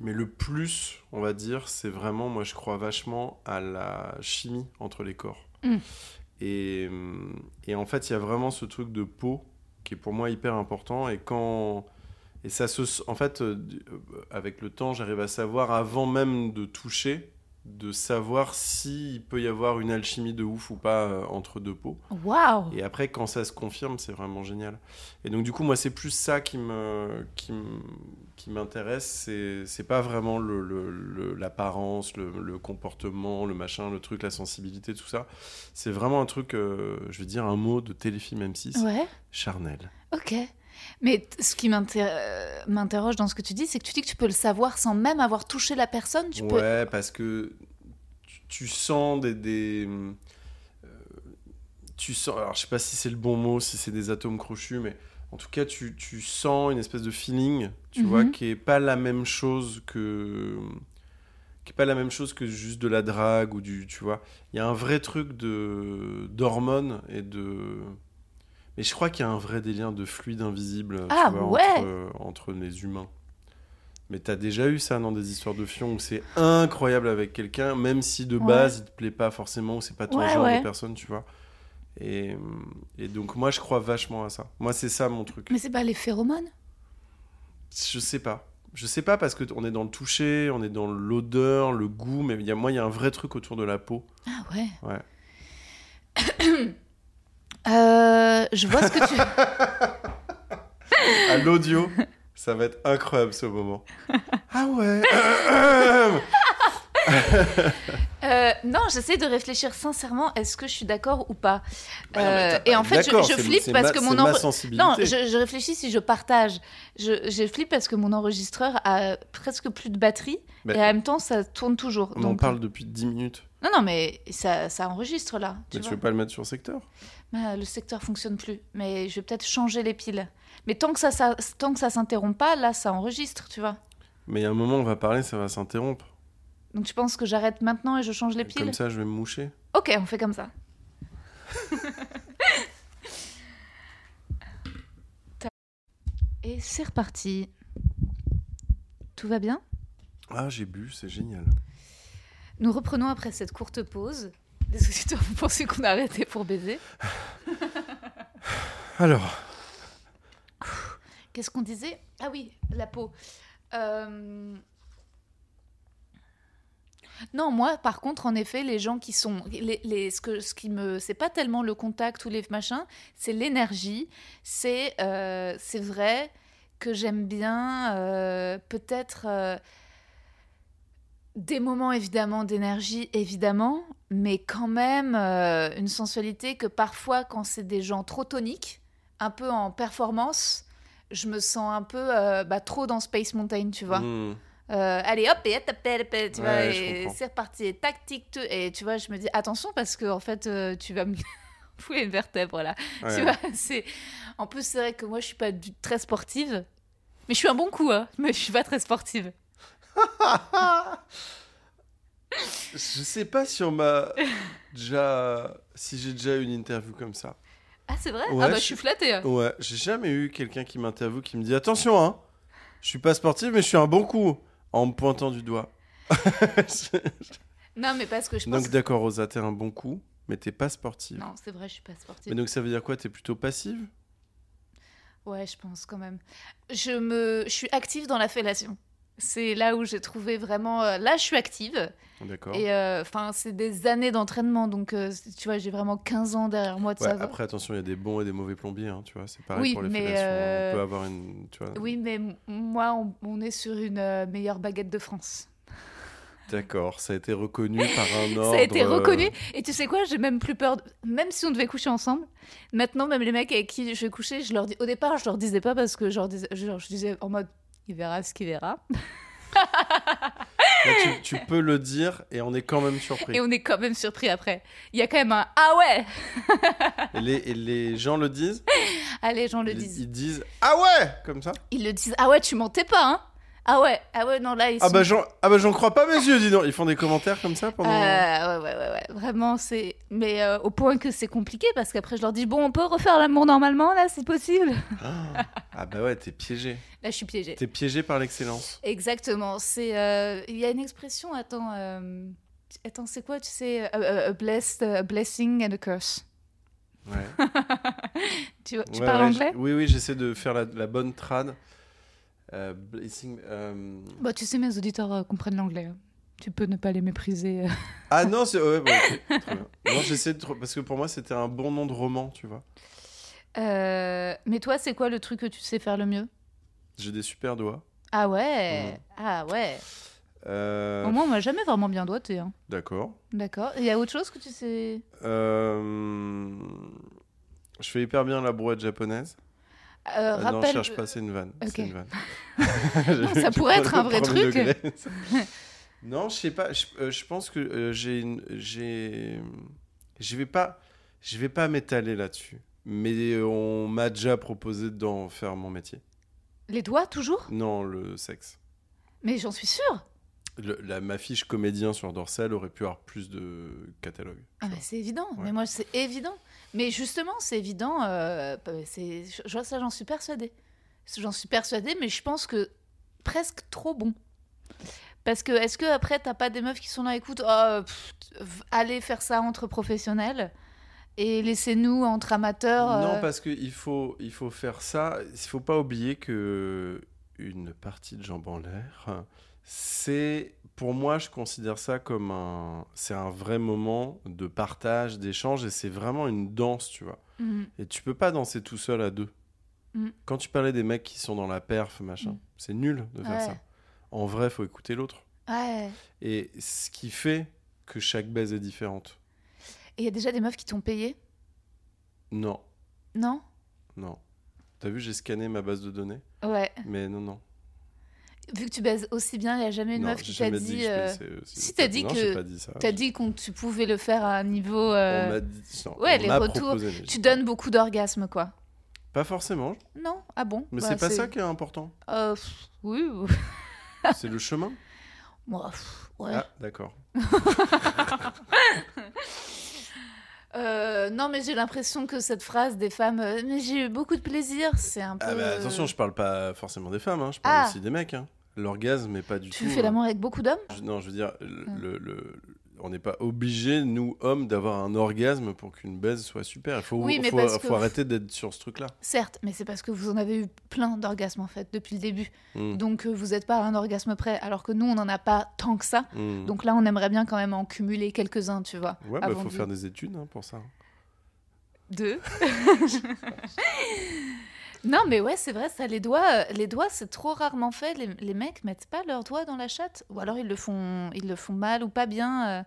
Mais le plus, on va dire, c'est vraiment, moi, je crois vachement à la chimie entre les corps. Mm. Et, hum, et en fait, il y a vraiment ce truc de peau qui est pour moi hyper important. Et quand et ça se, en fait, euh, euh, avec le temps, j'arrive à savoir avant même de toucher, de savoir s'il peut y avoir une alchimie de ouf ou pas euh, entre deux peaux. Waouh Et après, quand ça se confirme, c'est vraiment génial. Et donc, du coup, moi, c'est plus ça qui me, qui me- qui m'intéresse. C'est, c'est pas vraiment le, le- le- l'apparence, le, comportement, le machin, le truc, la sensibilité, tout ça. C'est vraiment un truc, euh, je vais dire un mot de téléfilm M6, Ouais, charnel. ok. Mais t- ce qui m'inter- euh, m'interroge dans ce que tu dis, c'est que tu dis que tu peux le savoir sans même avoir touché la personne. Tu peux. Ouais, parce que tu, tu sens des. des euh, tu sens. Alors, je sais pas si c'est le bon mot, si c'est des atomes crochus, mais en tout cas, tu, tu sens une espèce de feeling, tu Mhm. vois, qui est pas la même chose que. qui est pas la même chose que juste de la drague ou du. Tu vois. Il y a un vrai truc de d'hormones et de. Mais je crois qu'il y a un vrai délire de fluide invisible tu Ah, vois, ouais. entre, entre les humains. Mais t'as déjà eu ça dans des histoires de fion où c'est incroyable avec quelqu'un, même si de Ouais. base il te plaît pas forcément ou c'est pas ton Ouais, genre ouais. de personne, tu vois. Et, et donc moi je crois vachement à ça. Moi c'est ça mon truc. Mais c'est pas les phéromones? Je sais pas. Je sais pas parce que on est dans le toucher, on est dans l'odeur, le goût, mais y a, moi il y a un vrai truc autour de la peau. Ah ouais. Ouais. [coughs] Euh, je vois ce que tu. [laughs] À l'audio, ça va être incroyable ce moment. [laughs] Ah ouais. [coughs] [laughs] Non, j'essaie de réfléchir sincèrement. Est-ce que je suis d'accord ou pas Bah non, Euh, Et en fait, je, flippe parce ma- que mon enre- non, je, je réfléchis si je partage. Je, je flippe parce que mon enregistreur a presque plus de batterie et en même temps, ça tourne toujours. on en parle depuis 10 minutes. Non, non, mais ça, ça enregistre là. Tu Mais tu vois. veux pas le mettre sur secteur? Ah, le secteur fonctionne plus, mais je vais peut-être changer les piles. Mais tant que ça, ça tant que ça s'interrompt pas, là, ça enregistre, tu vois. Mais il y a un moment, on va parler, ça va s'interrompre. Donc tu penses que j'arrête maintenant et je change les piles Comme ça, je vais me moucher. Ok, on fait comme ça. Et c'est reparti. Tout va bien? Ah, j'ai bu, c'est génial. Nous reprenons après cette courte pause. Les auditeurs, vous pensez qu'on a arrêté pour baiser? Alors, Qu'est-ce qu'on disait? Ah oui, la peau. Euh, Non, moi, par contre, en effet, les gens qui sont, les, ce que, ce qui me, c'est pas tellement le contact ou les machins, c'est l'énergie. C'est, euh, c'est vrai que j'aime bien, euh, peut-être euh, des moments évidemment d'énergie, évidemment, mais quand même une sensualité que parfois, quand c'est des gens trop toniques, un peu en performance, je me sens un peu bah, trop dans Space Mountain, tu vois. hmm, Euh, allez hop et tu vois, Ouais, et c'est reparti, et tac, tic, tu- et tu vois, je me dis attention parce que en fait, euh, tu vas me, [laughs] tous les vertèbres là. Ouais. Tu vois, c'est. En plus, c'est vrai que moi, je suis pas du... très sportive. Mais je suis un bon coup, hein. Mais je suis pas très sportive. [laughs] Je sais pas si on m'a déjà. Si j'ai déjà eu une interview comme ça. Ah, c'est vrai? Ouais, Ah, bah, je suis flattée. hein. Ouais, j'ai jamais eu quelqu'un qui m'interviewe qui me dit Attention, hein, je suis pas sportif, mais je suis un bon coup. En me pointant du doigt. Non, mais parce que je pense. donc, d'accord, Rosa, t'es un bon coup, mais t'es pas sportive. Non, c'est vrai, je suis pas sportive. Mais donc, ça veut dire quoi T'es plutôt passive? Ouais, je pense quand même. Je me, je suis active dans la fellation. C'est là où j'ai trouvé vraiment. euh, Là, je suis active. D'accord. Et euh, enfin, c'est des années d'entraînement, donc euh, tu vois, j'ai vraiment 15 ans derrière moi de Ouais, ça. après, attention, il y a des bons et des mauvais plombiers, hein, tu vois. C'est pareil Oui, pour les mais, euh, On peut avoir une. Tu vois. Oui, mais moi, on, on est sur une meilleure baguette de France. D'accord, ça a été reconnu [laughs] par un ordre. Ça a été reconnu. Et tu sais quoi, j'ai même plus peur. de- Même si on devait coucher ensemble, maintenant, même les mecs avec qui je vais coucher, je leur dis. Au départ, je leur disais pas parce que je leur disais, genre, je disais en mode, il verra ce qu'il verra. là, tu, tu peux le dire et on est quand même surpris. Et on est quand même surpris après. Il y a quand même un ah ouais Et les, et les gens le disent Allez, gens le ils, disent. ils disent Ah ouais Comme ça Ils le disent ah ouais, tu mentais pas, hein? Ah ouais, ah ouais, non, là, ils Ah sont. bah j'en ah bah, j'en crois pas mes yeux, dis donc. Ils font des commentaires comme ça pendant. Euh, ouais, ouais, ouais, ouais, vraiment, c'est. Mais euh, au point que c'est compliqué parce qu'après, je leur dis bon, on peut refaire l'amour normalement, là, c'est possible. Ah, ah bah ouais, t'es piégé. Là, je suis piégée. T'es piégé par l'excellence. Exactement. C'est. euh, Il y a une expression, attends. euh, Attends, c'est quoi, tu sais, a, a- a blessed, a blessing and a curse. Ouais. [laughs] Tu, tu Ouais, parles ouais, anglais? Oui, oui, j'essaie de faire la, la bonne trad. Euh, blessing, euh, Bah, tu sais, mes auditeurs euh, comprennent l'anglais. hein. Tu peux ne pas les mépriser. euh. Ah non, c'est. Ouais, [laughs] très bien. Non, j'essaie de. Parce que pour moi, c'était un bon nom de roman, tu vois. Euh, mais toi, c'est quoi le truc que tu sais faire le mieux? J'ai des super doigts. Ah ouais? Mm. Ah ouais Euh, Au moins, on m'a jamais vraiment bien doigté. hein. D'accord. D'accord. Il y a autre chose que tu sais? Euh, Je fais hyper bien la brouette japonaise. Euh, Euh, non, je cherche pas, c'est une vanne. Une vanne. [laughs] [laughs] ça pourrait être un vrai truc. [laughs] non, je sais pas. Je, euh, je pense que euh, j'ai une, j'ai, je vais pas, je vais pas m'étaler là-dessus. Mais on m'a déjà proposé d'en faire mon métier. Les doigts, toujours? Non, le sexe. Mais j'en suis sûre. Le- la, ma fiche comédien sur Dorsal aurait pu avoir plus de catalogue. Ah c'est évident. Ouais. Mais moi, c'est évident. Mais justement, c'est évident. euh, bah, c'est, je, ça, j'en suis persuadée. J'en suis persuadée, mais je pense que presque trop bon. Parce que, est-ce que après, t'as pas des meufs qui sont là, écoute, oh, pff, allez faire ça entre professionnels et laissez-nous entre amateurs. euh, Non, parce qu'il faut, il faut faire ça. Il faut pas oublier que une partie de jambes en l'air, c'est pour moi, je considère ça comme un, c'est un vrai moment de partage, d'échange, et c'est vraiment une danse, tu vois. mhm. Et tu peux pas danser tout seul à deux. Mm. Quand tu parlais des mecs qui sont dans la perf, machin, Mm. c'est nul de faire Ouais. ça. En vrai, faut écouter l'autre. Ouais. Et ce qui fait que chaque baise est différente. Et il y a déjà des meufs qui t'ont payé? Non, Non? Non. T'as vu, j'ai scanné ma base de données, Ouais. mais non, non. Vu que tu baises aussi bien, il n'y a jamais une non, meuf qui t'a dit. je euh, si, t'as dit non, que- pas dit ça. T'as dit que tu pouvais le faire à un niveau. Euh, dit- non, ouais, on les retours, proposé, Tu donnes beaucoup d'orgasmes, quoi. pas- forcément, Non Ah bon? Mais Bah, c'est pas ça qui est important. Euh, pff, oui. [laughs] c'est le chemin. Moi, ouais. Ah, d'accord. [laughs] Euh, non, mais j'ai l'impression que cette phrase des femmes, euh, mais j'ai eu beaucoup de plaisir, c'est un peu. Ah bah, attention, je parle pas forcément des femmes, hein, je parle Ah. aussi des mecs. Hein. L'orgasme, mais pas du Tu tout. fais euh, l'amour avec beaucoup d'hommes? Non, je veux dire, le, le- le- on n'est pas obligé, nous, hommes, d'avoir un orgasme pour qu'une baise soit super. Il faut, Oui, arrêter d'être sur ce truc-là. Certes, mais c'est parce que vous en avez eu plein d'orgasmes en fait depuis le début. Mm, Donc euh, vous n'êtes pas à un orgasme près, alors que nous on n'en a pas tant que ça. mm. Donc là on aimerait bien quand même en cumuler quelques-uns, tu vois. ouais, bah, avant faut de- faire des études hein, pour ça. Deux. [laughs] [laughs] non, mais ouais, c'est vrai, ça, les doigts, euh, les doigts, c'est trop rarement fait. Les, les mecs mettent pas leurs doigts dans la chatte, ou alors ils le font, ils le font mal ou pas bien. euh.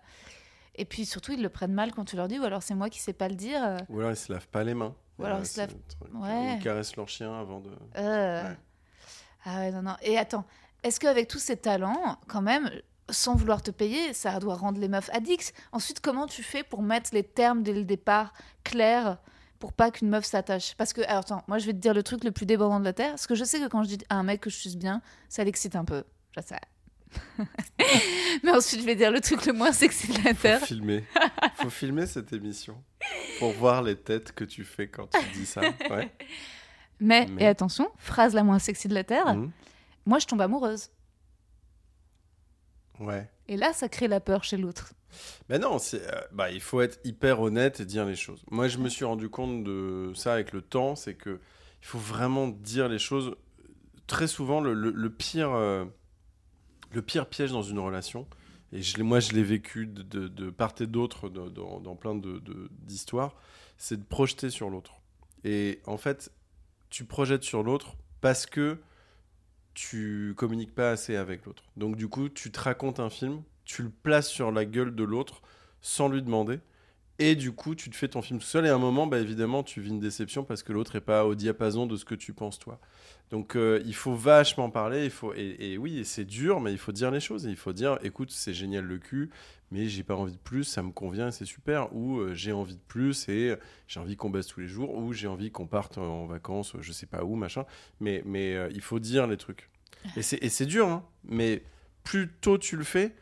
Et puis surtout, ils le prennent mal quand tu leur dis, ou alors c'est moi qui sais pas le dire. euh. Ou alors ils se lavent pas les mains. Ou alors ils se lavent-. Ouais. Ils caressent leur chien avant de. Euh. Ouais. Ah ouais, non, non. Et attends, est-ce qu'avec tous ces talents, quand même, sans vouloir te payer, ça doit rendre les meufs addicts? Ensuite, comment tu fais pour mettre les termes dès le départ clairs pour pas qu'une meuf s'attache Parce que, alors, attends, moi je vais te dire le truc le plus débordant de la terre. Parce que je sais que quand je dis à un mec que je suis bien, ça l'excite un peu. Je sais. [laughs] Mais ensuite, je vais dire le truc le moins sexy de la terre. Faut filmer. [laughs] Faut filmer cette émission pour voir les têtes que tu fais quand tu dis ça. Ouais. Mais, Mais- et attention, phrase la moins sexy de la terre, Mhm. moi je tombe amoureuse. Ouais. Et là, ça crée la peur chez l'autre. Mais non, c'est, euh, bah, il faut être hyper honnête et dire les choses. Moi, je me suis rendu compte de ça avec le temps, c'est que il faut vraiment dire les choses. Très souvent, le, pire, euh, le pire piège dans une relation, et moi, je l'ai vécu de, part et d'autre dans, dans plein d'histoires, c'est de projeter sur l'autre. Et en fait, tu projettes sur l'autre parce que tu communiques pas assez avec l'autre. Donc du coup, tu te racontes un film, tu le places sur la gueule de l'autre sans lui demander. Et du coup, tu te fais ton film tout seul. Et à un moment, bah, évidemment, tu vis une déception parce que l'autre n'est pas au diapason de ce que tu penses toi. Donc euh, il faut vachement parler. Il faut et, oui, c'est dur, mais il faut dire les choses. Et il faut dire, écoute, c'est génial le cul, mais j'ai pas envie de plus. Ça me convient et c'est super. Ou euh, j'ai envie de plus et j'ai envie qu'on baisse tous les jours. Ou j'ai envie qu'on parte en vacances, je sais pas où, machin. Mais mais euh, il faut dire les trucs. Et c'est et c'est dur, hein. Mais plus tôt tu le fais,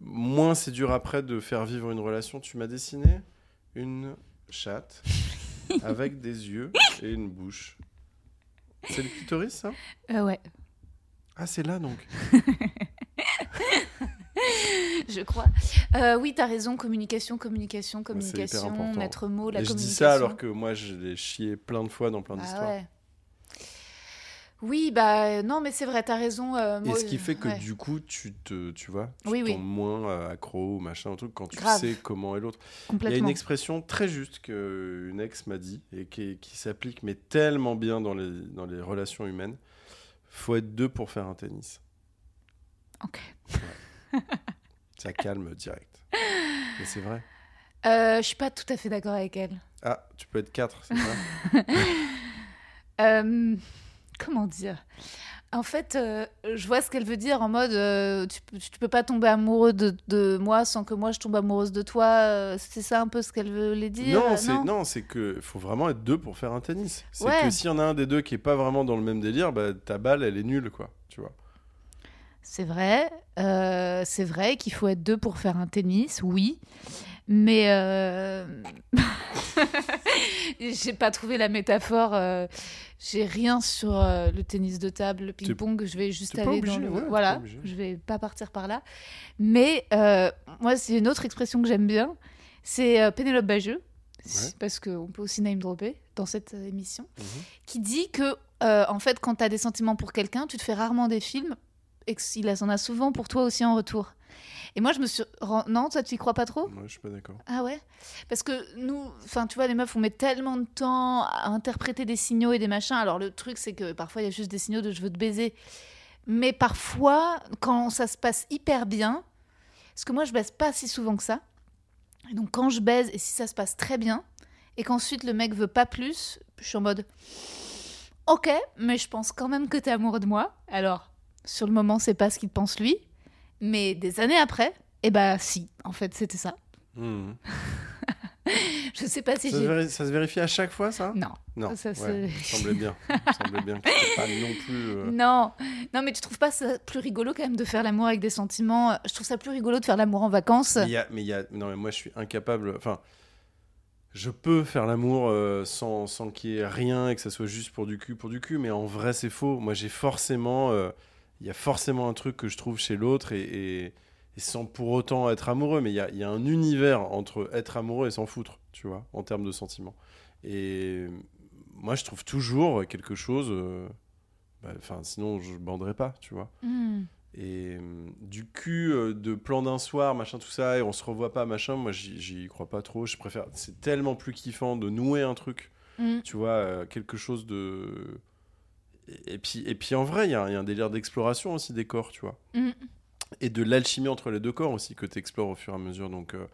moins c'est dur après de faire vivre une relation. Tu m'as dessiné une chatte [laughs] avec des yeux et une bouche. C'est le clitoris, ça? Euh, ouais, Ah, c'est là donc. [laughs] je crois. Euh, oui, t'as raison, communication, communication, communication, maître mot, la Et je communication. dis ça alors que moi, je l'ai chié plein de fois dans plein Ah d'histoires. ouais. Oui, bah non, mais c'est vrai, t'as raison. euh, Et ce qui fait que ouais. du coup, tu te, tu vois, tu Oui, moins euh, accro ou machin, un truc quand tu Grave. sais comment est l'autre. Il y a une expression très juste que une ex m'a dit et qui, qui s'applique mais tellement bien dans les, dans les relations humaines. Faut être deux pour faire un tennis. Ok. Ça calme direct. Mais c'est vrai. Euh, je suis pas tout à fait d'accord avec elle. Ah, tu peux être quatre, c'est [laughs] Euh, comment dire? En fait, euh, je vois ce qu'elle veut dire en mode euh, tu, tu peux pas tomber amoureux de, de moi sans que moi je tombe amoureuse de toi. euh, c'est ça un peu ce qu'elle veut les dire Non, c'est non, c'est que faut vraiment être deux pour faire un tennis. C'est Ouais. que s'il y en a un des deux qui est pas vraiment dans le même délire, bah, ta balle elle est nulle quoi, tu vois. C'est vrai, c'est vrai qu'il faut être deux pour faire un tennis, oui. Mais euh... [laughs] j'ai pas trouvé la métaphore. euh, J'ai rien sur euh, le tennis de table, le ping-pong. Je vais juste aller dans obligé, le. ouais, t'es voilà, je vais pas partir par là. Mais euh, moi, c'est une autre expression que j'aime bien. C'est Pénélope Bageux, Ouais. parce qu'on peut aussi name dropper dans cette émission, Mhm. qui dit que, en fait, quand tu as des sentiments pour quelqu'un, tu te fais rarement des films et qu'il en a souvent pour toi aussi en retour. Et moi, je me suis. Non, toi, tu y crois pas trop? Moi, je suis pas d'accord. Ah ouais? Parce que nous, enfin, tu vois, les meufs, on met tellement de temps à interpréter des signaux et des machins. Alors, le truc, c'est que parfois, il y a juste des signaux de je veux te baiser. Mais parfois, quand ça se passe hyper bien, parce que moi, je baise pas si souvent que ça. Et donc, quand je baise, et si ça se passe très bien, et qu'ensuite le mec veut pas plus, je suis en mode Ok, mais je pense quand même que t'es amoureux de moi. Alors, sur le moment, c'est pas ce qu'il pense lui. Mais des années après, eh bah si, en fait, c'était ça. Mhm. [laughs] Je sais pas si Ça, se j'ai. véri- ça se vérifie à chaque fois ça? Non. Non. Ça, ouais, me semblait bien. Semblait bien que pas non plus. euh, [laughs] Non, non, mais tu trouves pas ça plus rigolo quand même de faire l'amour avec des sentiments Je trouve ça plus rigolo de faire l'amour en vacances? Mais il y a, mais il y a, non, mais moi je suis incapable. Enfin, je peux faire l'amour euh, sans, sans qu'il y ait rien et que ça soit juste pour du cul, pour du cul, mais en vrai c'est faux. Moi j'ai forcément, euh, il y a forcément un truc que je trouve chez l'autre et, et, et sans pour autant être amoureux, mais il y a, il y a un univers entre être amoureux et s'en foutre, tu vois, en termes de sentiments. Et moi je trouve toujours quelque chose. euh, bah, Enfin, sinon je banderais pas, tu vois. Hmm. Et euh, du cul, euh, de plan d'un soir, machin, tout ça, et on se revoit pas, machin, moi j'y crois pas trop. Je préfère. C'est tellement plus kiffant de nouer un truc, Hmm. tu vois, quelque chose de. Et, puis, et puis en vrai, il y, a un- il y a un délire d'exploration aussi des corps, tu vois. Hmm. Et de l'alchimie entre les deux corps aussi que tu explores au fur et à mesure. Donc, euh,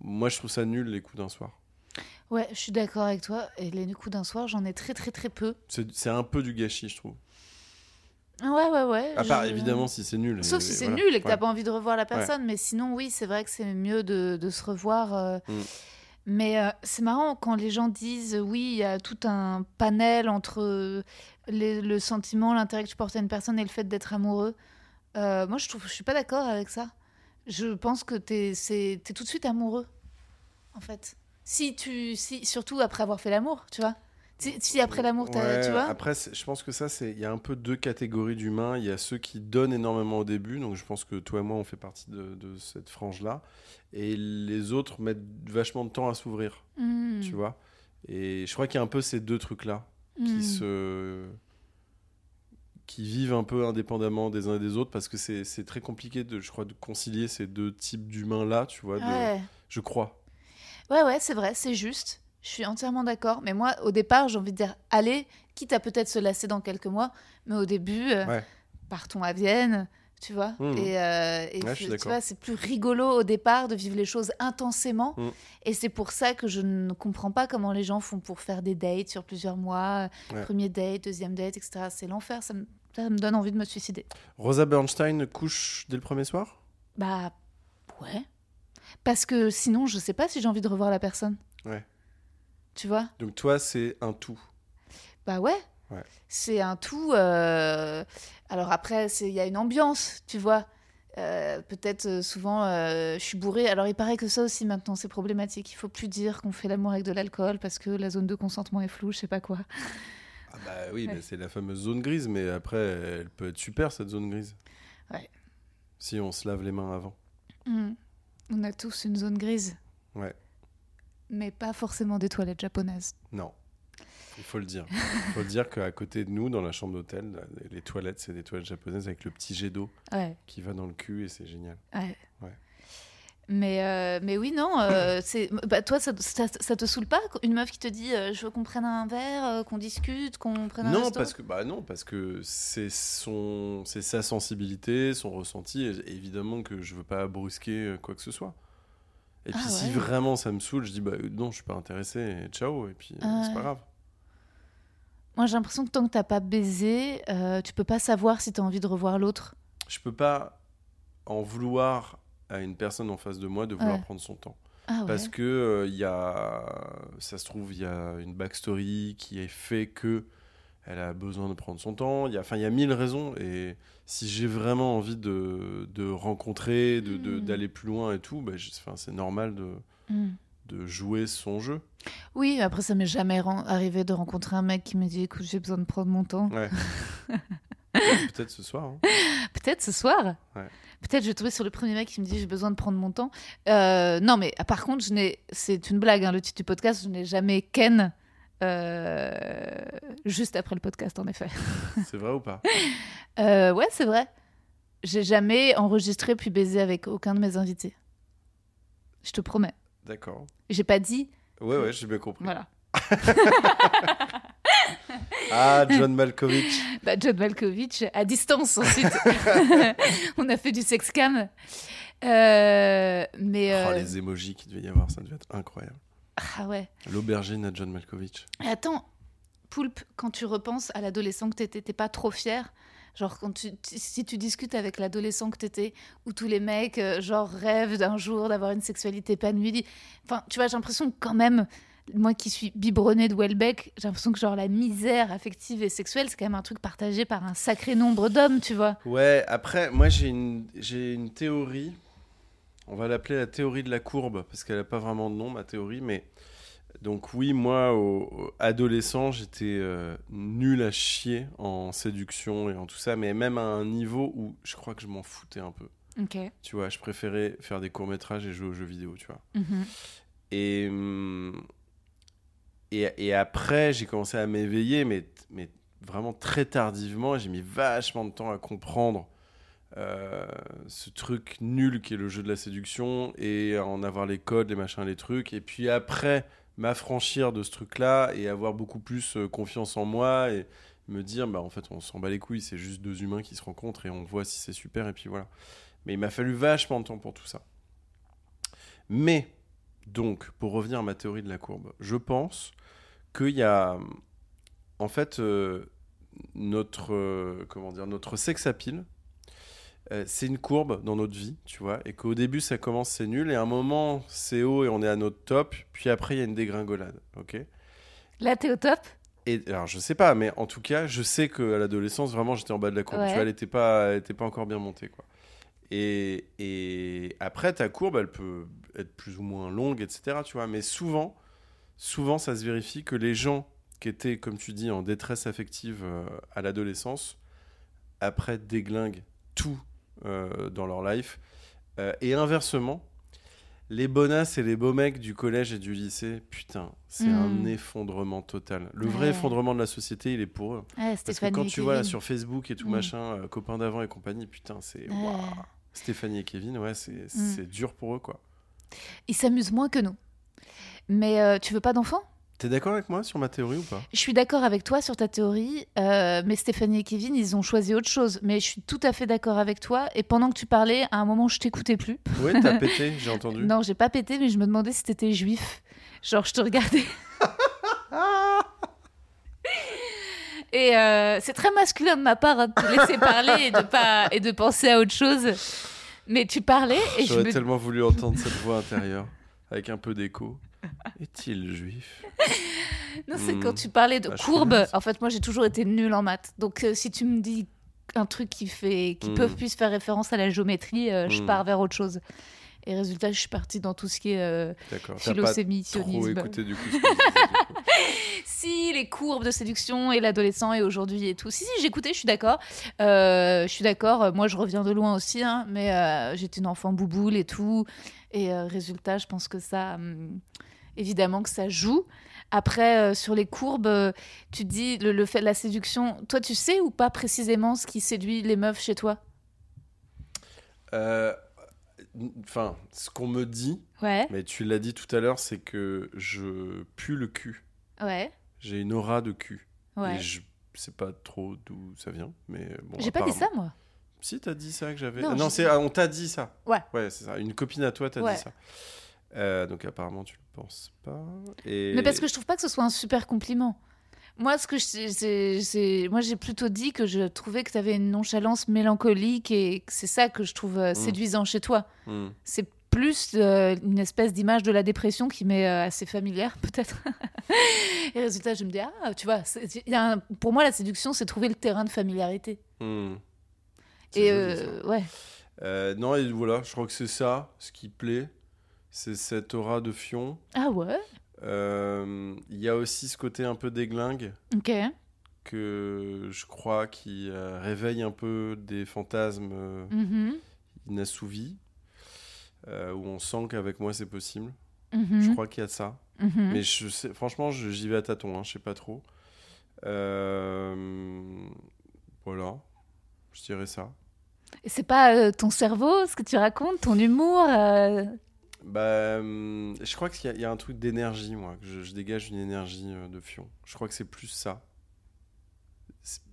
moi je trouve ça nul les coups d'un soir. Ouais, je suis d'accord avec toi. Et les coups d'un soir, j'en ai très très très peu. C'est un peu du gâchis, je trouve. Ouais, ouais, ouais. À part je- évidemment si c'est nul. Sauf et- si c'est voilà. nul et que t'as Ouais. pas envie de revoir la personne. Mais sinon, oui, c'est vrai que c'est mieux de, de se revoir. euh. Mm. Mais euh, c'est marrant quand les gens disent euh, oui, il y a tout un panel entre euh, le sentiment, l'intérêt que tu portes à une personne et le fait d'être amoureux. Moi, je trouve, je suis pas d'accord avec ça. Je pense que t'es, t'es tout de suite amoureux, en fait. Si tu, si, surtout après avoir fait l'amour, tu vois. Si, après l'amour, Ouais, tu vois. Après, je pense que ça, c'est il y a un peu deux catégories d'humains. Il y a ceux qui donnent énormément au début, donc je pense que toi et moi, on fait partie de, de cette frange-là, et les autres mettent vachement de temps à s'ouvrir, Mm. tu vois. Et je crois qu'il y a un peu ces deux trucs-là qui se qui vivent un peu indépendamment des uns et des autres parce que c'est c'est très compliqué de je crois de concilier ces deux types d'humains là tu vois de- Ouais. je crois Ouais, ouais, c'est vrai, c'est juste. Je suis entièrement d'accord. Mais moi, au départ, j'ai envie de dire, allez, quitte à peut-être se lasser dans quelques mois, mais au début, euh, Ouais. partons à Vienne, tu vois. Et, euh, et Ouais, tu- vois, c'est plus rigolo au départ de vivre les choses intensément. Mhm. Et c'est pour ça que je ne comprends pas comment les gens font pour faire des dates sur plusieurs mois. Ouais. Premier date, deuxième date, etc. C'est l'enfer. Ça me, ça me donne envie de me suicider. Rosa Bernstein couche dès le premier soir? Bah, ouais. Parce que sinon, je sais pas si j'ai envie de revoir la personne. Ouais. Tu vois? Donc toi c'est un tout Bah ouais. Ouais. C'est un tout. euh, Alors après, c'est- il y a une ambiance, tu vois. Euh, Peut-être euh, souvent, euh, je suis bourrée. Alors il paraît que ça aussi maintenant, c'est problématique. Il faut plus dire qu'on fait l'amour avec de l'alcool parce que la zone de consentement est floue, je sais pas quoi. Ah bah oui, Ouais. mais c'est la fameuse zone grise, mais après, elle peut être super cette zone grise. Ouais. Si on se lave les mains avant. Hmm. On a tous une zone grise. Ouais. Mais pas forcément des toilettes japonaises. Non. Il faut le dire. Il faut le dire qu'à côté de nous, dans la chambre d'hôtel, les toilettes, c'est des toilettes japonaises avec le petit jet d'eau Ouais. qui va dans le cul et c'est génial. Ouais. Ouais. Mais, euh, mais oui, non, euh, [coughs] c'est, bah, toi, ça, ça, ça te saoule pas Une meuf qui te dit euh, Je veux qu'on prenne un verre, qu'on discute, qu'on prenne un Non, resto parce que bah non, parce que c'est sa sensibilité, son ressenti. Et évidemment que je veux pas brusquer quoi que ce soit. Et puis Ah si vraiment ça me saoule, je dis bah non, je suis pas intéressé. Et ciao. Et puis euh, Ah c'est pas grave. Moi, j'ai l'impression que tant que t'as pas baisé, euh, tu peux pas savoir si t'as envie de revoir l'autre. Je peux pas en vouloir à une personne en face de moi de vouloir Ouais. prendre son temps. Ah ouais. Parce que euh, y a, ça se trouve, il y a une backstory qui est fait que elle a besoin de prendre son temps. Il y a, enfin, il y a mille raisons. Et si j'ai vraiment envie de, de rencontrer, de, de- Mm. d'aller plus loin et tout, bah, enfin, c'est normal de, Hmm. de jouer son jeu. Oui, après, ça m'est jamais arrivé de rencontrer un mec qui me dit Écoute, j'ai besoin de prendre mon temps. [laughs] Ouais. Peut-être ce soir. hein. Peut-être ce soir. Ouais. Peut-être je vais tomber sur le premier mec qui me dit j'ai besoin de prendre mon temps. Euh, non, mais par contre, je n'ai. C'est une blague, hein, le titre du podcast. Je n'ai jamais ken euh, juste après le podcast, en effet. [laughs] C'est vrai ou pas? Euh, ouais, c'est vrai. J'ai jamais enregistré puis baisé avec aucun de mes invités. Je te promets. D'accord. J'ai pas dit. Ouais, ouais, j'ai bien compris. Voilà. [laughs] Ah, John Malkovich. Bah, John Malkovich à distance ensuite. [laughs] On a fait du sex cam. Euh, mais. Oh, les émojis qu'il devait y avoir, ça devait être incroyable. Ah ouais. L'aubergine à John Malkovich. Et attends, Poulpe, quand tu repenses à l'adolescent que t'étais, t'es pas trop fier Genre, quand tu, si tu discutes avec l'adolescent que t'étais, où tous les mecs, euh, genre, rêvent d'un jour d'avoir une sexualité épanouie. Enfin, tu vois, j'ai l'impression que quand même, moi qui suis biberonnée de Welbeck, j'ai l'impression que, genre, la misère affective et sexuelle, c'est quand même un truc partagé par un sacré nombre d'hommes, tu vois. Ouais, après, moi j'ai une, j'ai une théorie. On va l'appeler la théorie de la courbe, parce qu'elle n'a pas vraiment de nom, ma théorie. Mais donc, oui, moi, au, au- adolescent, j'étais euh, nul à chier en séduction et en tout ça, mais même à un niveau où je crois que je m'en foutais un peu. Tu vois, je préférais faire des courts-métrages et jouer aux jeux vidéo, tu vois. Et, hum, et, et après, j'ai commencé à m'éveiller, mais, mais vraiment très tardivement. J'ai mis vachement de temps à comprendre euh, ce truc nul qui est le jeu de la séduction et en avoir les codes, les machins, les trucs. Et puis après, m'affranchir de ce truc-là et avoir beaucoup plus euh, confiance en moi et me dire, bah en fait, on s'en bat les couilles, c'est juste deux humains qui se rencontrent et on voit si c'est super. Et puis voilà. Mais il m'a fallu vachement de temps pour tout ça. Mais donc, pour revenir à ma théorie de la courbe, je pense qu'il y a. En fait, euh, notre, comment dire, notre sex appeal, euh, c'est une courbe dans notre vie, tu vois, et qu'au début ça commence c'est nul, et à un moment c'est haut et on est à notre top, puis après il y a une dégringolade, ok? Là, t'es au top? Et alors je sais pas, mais en tout cas je sais qu'à l'adolescence vraiment j'étais en bas de la courbe, Ouais. tu vois, elle était pas, elle était pas encore bien montée, quoi. Et, et après ta courbe elle peut être plus ou moins longue, etc., tu vois, mais souvent, souvent ça se vérifie que les gens qui étaient, comme tu dis, en détresse affective euh, à l'adolescence, après déglinguent tout dans leur life. Euh, et inversement, les bonasses et les beaux mecs du collège et du lycée, putain, c'est Mm. un effondrement total. Le vrai effondrement de la société, il est pour eux. Ouais, Parce que quand tu vois là, sur Facebook et tout Mm. machin, euh, copains d'avant et compagnie, putain, c'est. Ouais. waouh. Stéphanie et Kevin, ouais, c'est Mm. c'est dur pour eux, quoi. Ils s'amusent moins que nous. Mais euh, tu veux pas d'enfants? T'es d'accord avec moi sur ma théorie ou pas? Je suis d'accord avec toi sur ta théorie, euh, mais Stéphanie et Kevin, ils ont choisi autre chose. Mais je suis tout à fait d'accord avec toi. Et pendant que tu parlais, à un moment, je t'écoutais plus. Ouais, t'as [laughs] pété, j'ai entendu. Non, j'ai pas pété, mais je me demandais si t'étais juif. Genre, je te regardais. [laughs] Et euh, c'est très masculin de ma part hein, de te laisser parler et de pas et de penser à autre chose. Mais tu parlais et je J'aurais me tellement voulu entendre cette voix intérieure avec un peu d'écho. [laughs] Est-il juif? Non, c'est Hmm. quand tu parlais de Ah, courbes. connais. En fait, moi, j'ai toujours été nulle en maths. Donc, euh, si tu me dis un truc qui fait, qui Hmm. peut plus faire référence à la géométrie, euh, je Hmm. pars vers autre chose. Et résultat, je suis partie dans tout ce qui est euh, sionisme. écouté du coup ce que. [laughs] Si, les courbes de séduction et l'adolescent et aujourd'hui et tout. Si, si, j'écoutais, je suis d'accord. Euh, je suis d'accord. Moi, je reviens de loin aussi, hein, mais euh, j'étais une enfant bouboule et tout. Et résultat, je pense que ça, hum, évidemment, que ça joue. Après, euh, sur les courbes, euh, tu dis le, le fait de la séduction. Toi, tu sais ou pas précisément ce qui séduit les meufs chez toi? Euh, Enfin, ce qu'on me dit, Ouais, mais tu l'as dit tout à l'heure, c'est que je pue le cul. ouais, J'ai une aura de cul. ouais. Et je sais pas trop d'où ça vient, mais bon. J'ai pas dit ça, moi. Si, t'as dit ça que j'avais. Non, Ah, Non, c'est ah, on t'a dit ça. Ouais. Ouais, c'est ça. Une copine à toi t'a Ouais. dit ça. Euh, donc apparemment tu le penses pas. Et... Mais parce que je trouve pas que ce soit un super compliment. Moi, ce que c'est, moi, j'ai plutôt dit que je trouvais que tu avais une nonchalance mélancolique et que c'est ça que je trouve euh, séduisant chez toi. Hmm. C'est plus euh, une espèce d'image de la dépression qui m'est euh, assez familière, [laughs] peut-être. et résultat, je me dis, ah, tu vois, y a un- pour moi, la séduction, c'est trouver le terrain de familiarité. Hmm. C'est Et joli, ouais, non, et voilà, je crois que c'est ça, ce qui plaît. C'est cette aura de fion. ah ouais, Euh, Il y a aussi ce côté un peu déglingue ok, que je crois qui euh, réveille un peu des fantasmes Mhm, inassouvis, euh, où on sent qu'avec moi c'est possible. mhm, Je crois qu'il y a de ça. mhm. Mais je sais, franchement, je- j'y vais à tâtons, hein, je sais pas trop. Euh, voilà, je dirais ça. Et c'est pas euh, ton cerveau, ce que tu racontes, ton humour. Bah, hum, je crois qu'il y, y a un truc d'énergie, moi. que Je, je dégage une énergie euh, de fion. Je crois que c'est plus ça.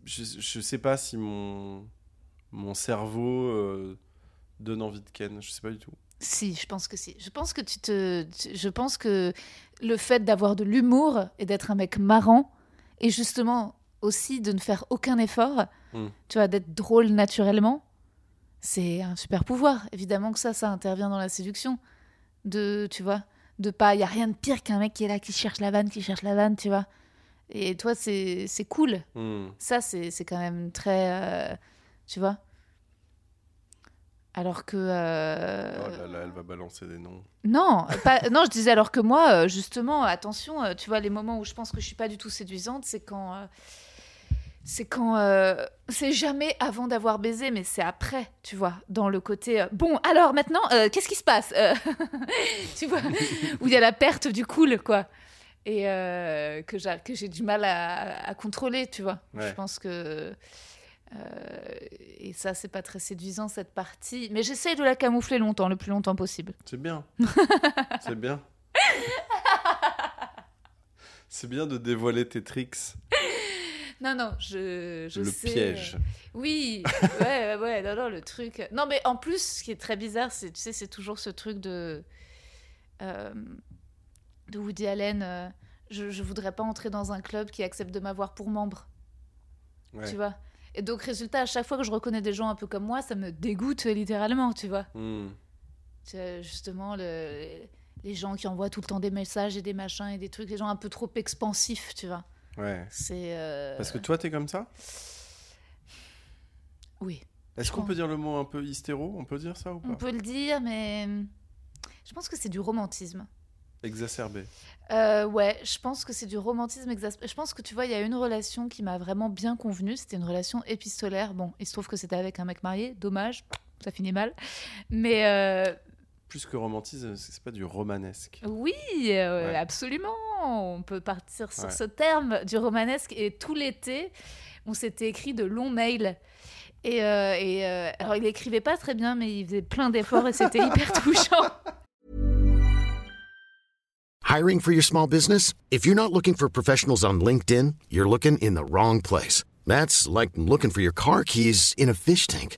Je, je sais pas si mon, mon cerveau euh, donne envie de Ken. Je sais pas du tout. Si, je pense que si. Je pense que tu te, tu- je pense que le fait d'avoir de l'humour et d'être un mec marrant et justement aussi de ne faire aucun effort, Mm. tu vois, d'être drôle naturellement, c'est un super pouvoir. Évidemment que ça, ça intervient dans la séduction. De, tu vois, de pas, il y a rien de pire qu'un mec qui est là, qui cherche la vanne, qui cherche la vanne, tu vois. Et toi, c'est, c'est cool. Hmm. Ça, c'est c'est quand même très. euh, tu vois Alors que. euh, Oh là là, elle va balancer des noms. Non, pas, non, je disais alors que moi, euh, justement, attention, tu vois, les moments où je pense que je suis pas du tout séduisante, c'est quand. euh, c'est quand. euh, c'est jamais avant d'avoir baisé, mais c'est après, tu vois, dans le côté. euh, bon, alors maintenant, euh, qu'est-ce qui se passe [laughs] Tu vois, où il y a la perte du cool, quoi. Et que j'ai que j'ai du mal à, à contrôler, tu vois. Ouais. Je pense que. et ça, c'est pas très séduisant, cette partie. Mais j'essaye de la camoufler longtemps, le plus longtemps possible. C'est bien. [laughs] c'est bien. C'est bien de dévoiler tes tricks. Non, non, je, je le sais. piège. euh, Oui, [laughs] ouais, ouais, ouais, non, non, le truc. Non, mais en plus, ce qui est très bizarre, c'est, tu sais, c'est toujours ce truc de. euh, de Woody Allen. euh, je, je voudrais pas entrer dans un club qui accepte de m'avoir pour membre. Ouais. tu vois? Et donc, résultat, à chaque fois que je reconnais des gens un peu comme moi, ça me dégoûte littéralement, tu vois? Hmm. Tu Justement, le- les gens qui envoient tout le temps des messages et des machins et des trucs, les gens un peu trop expansifs, tu vois? Ouais. C'est. euh, Parce que toi, t'es comme ça? Oui, Est-ce qu'on peut dire le mot un peu hystéro? On peut dire ça ou on pas? peut le dire, mais. Je pense que c'est du romantisme. Exacerbé. Euh, ouais, je pense que c'est du romantisme exaspéré. Je pense que tu vois, il y a une relation qui m'a vraiment bien convenu. C'était une relation épistolaire. Bon, il se trouve que c'était avec un mec marié. Dommage, ça finit mal. Mais euh, Plus que romantisme, c'est pas du romanesque. oui, euh, Ouais. absolument. On peut partir sur Ouais. ce terme du romanesque. Et tout l'été, on s'était écrit de longs mails. Et, euh, et, euh, alors, il écrivait pas très bien, mais il faisait plein d'efforts et c'était [laughs] hyper touchant. Hiring for your small business? If you're not looking for professionals on LinkedIn, you're looking in the wrong place. That's like looking for your car keys in a fish tank.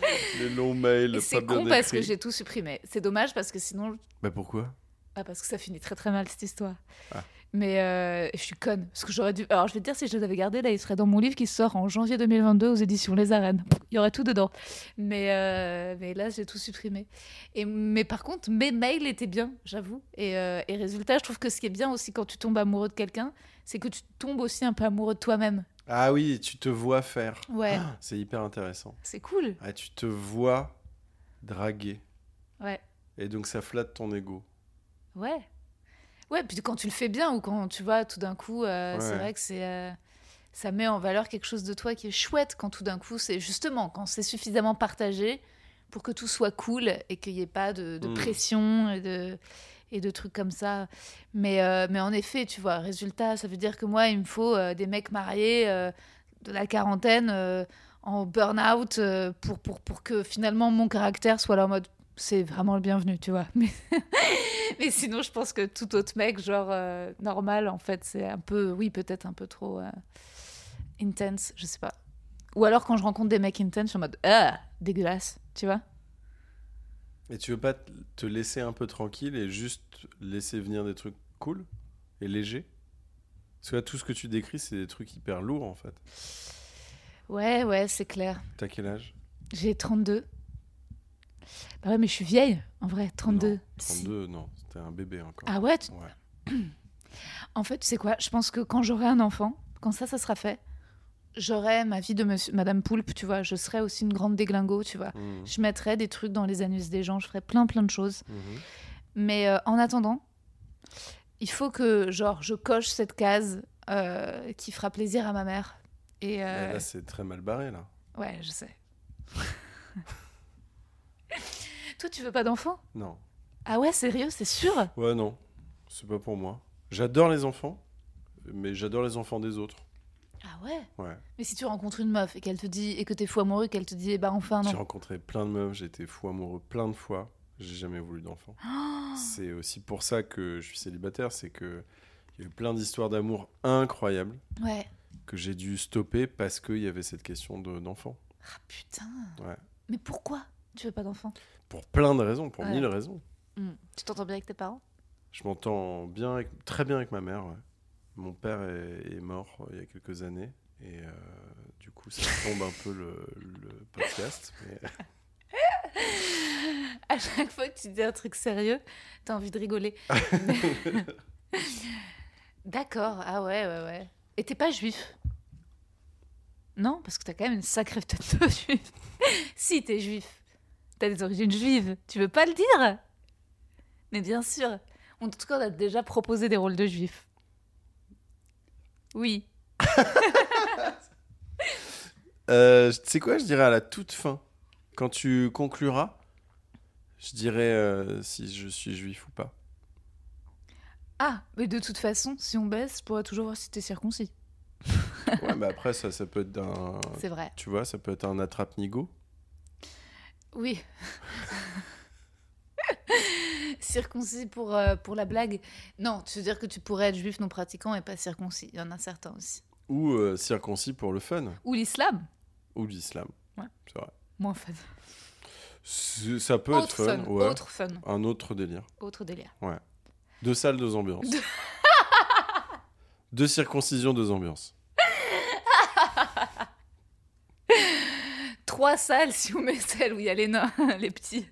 [laughs] les longs mails. C'est bien con parce que j'ai tout supprimé. C'est dommage parce que sinon, Bah pourquoi? Ah, parce que ça finit très très mal cette histoire. Ah. Mais euh, je suis conne. Parce que j'aurais dû. Alors je vais te dire, si je l'avais gardé, là, il serait dans mon livre qui sort en janvier 2022 aux éditions Les Arènes. Il y aurait tout dedans. Mais, euh, mais là, j'ai tout supprimé. Et, mais par contre, mes mails étaient bien, j'avoue. Et, euh, et résultat, je trouve que ce qui est bien aussi quand tu tombes amoureux de quelqu'un, c'est que tu tombes aussi un peu amoureux de toi-même. Ah oui, tu te vois faire. Ouais, C'est hyper intéressant. c'est cool. Ah, tu te vois draguer. Ouais. Et donc ça flatte ton ego. Ouais. Ouais, puis quand tu le fais bien ou quand tu vois tout d'un coup, euh, c'est vrai que c'est euh, ça met en valeur quelque chose de toi qui est chouette quand tout d'un coup c'est justement quand c'est suffisamment partagé pour que tout soit cool et qu'il n'y ait pas de, de Mm. pression et de et de trucs comme ça. Mais euh, mais en effet, tu vois, résultat, ça veut dire que moi il me faut euh, des mecs mariés euh, de la quarantaine en burn-out pour, pour pour que finalement mon caractère soit là en mode c'est vraiment le bienvenu, tu vois. [laughs] Mais sinon, je pense que tout autre mec, genre normal, en fait, c'est un peu, oui, peut-être un peu trop intense, je sais pas. Ou alors quand je rencontre des mecs intense, je suis en mode ah, dégueulasse, tu vois. Et tu veux pas te- laisser un peu tranquille et juste laisser venir des trucs cool et légers? Parce que là, tout ce que tu décris, c'est des trucs hyper lourds en fait. Ouais, ouais, c'est clair. T'as quel âge? J'ai 32. Bah ouais, mais je suis vieille, en vrai, 32. Non, Si. 32, non, c'était un bébé encore. Ah ouais tu- Ouais. [clears throat] En fait, tu sais quoi Je pense que quand j'aurai un enfant, quand ça, ça sera fait, j'aurai ma vie de monsieur, Madame Poulpe, tu vois. Je serai aussi une grande déglingo, tu vois. Mhm, Je mettrai des trucs dans les anus des gens, je ferai plein plein de choses. mhm. Mais euh, en attendant, il faut que genre je coche cette case euh, qui fera plaisir à ma mère. Et euh, Là, c'est très mal barré là. ouais, je sais. [laughs] Toi, tu veux pas d'enfant Non. Ah ouais, sérieux, c'est sûr? Ouais, non. C'est pas pour moi. J'adore les enfants, mais j'adore les enfants des autres. Ah ouais Ouais. Mais si tu rencontres une meuf et qu'elle te dit et que t'es fou amoureux, qu'elle te dit eh ben enfin J'ai non. rencontré plein de meufs, j'ai été fou amoureux plein de fois. J'ai jamais voulu d'enfant. Oh [gasps] C'est aussi pour ça que je suis célibataire, c'est que il y a eu plein d'histoires d'amour incroyables Ouais. que j'ai dû stopper parce qu'il y avait cette question de- d'enfant. Ah putain. Ouais. Mais pourquoi tu veux pas d'enfant? Pour plein de raisons, pour Ouais. mille raisons. Hmm. Tu t'entends bien avec tes parents? Je m'entends bien, avec- très bien avec ma mère. ouais. Mon père est, mort euh, il y a quelques années et euh, du coup ça tombe un peu le, le podcast. mais- [laughs] À chaque fois que tu dis un truc sérieux, t'as envie de rigoler. [laughs] D'accord, ah ouais, ouais, ouais. Et t'es pas juif? Non, parce que t'as quand même une sacrée tête de [laughs] juif. si, t'es juif. T'as des origines juives. Tu veux pas le dire? Mais bien sûr. En tout cas, on a déjà proposé des rôles de juifs. Oui. [laughs] Euh, tu sais quoi, je dirais à la toute fin, quand tu concluras, je dirais euh, si je suis juif ou pas. Ah, mais de toute façon, si on baisse, je pourrais toujours voir si t'es circoncis. [laughs] Ouais, mais après, ça, ça peut être un. C'est vrai. Tu vois, ça peut être un attrape-nigo. Oui. [laughs] [laughs] circoncis pour, euh, pour la blague. Non, tu veux dire que tu pourrais être juif non pratiquant et pas circoncis. Il y en a certains aussi. Ou euh, circoncis pour le fun. Ou l'islam. Ou l'islam. Ouais. C'est vrai. Moins fun. C'est- Ça peut Autre être fun. fun. ouais. Autre fun. Un autre délire. Autre délire. Deux salles, deux ambiances. deux [laughs] circoncisions, deux ambiances. [laughs] Trois salles si on met celle où il y a les nains, les petits.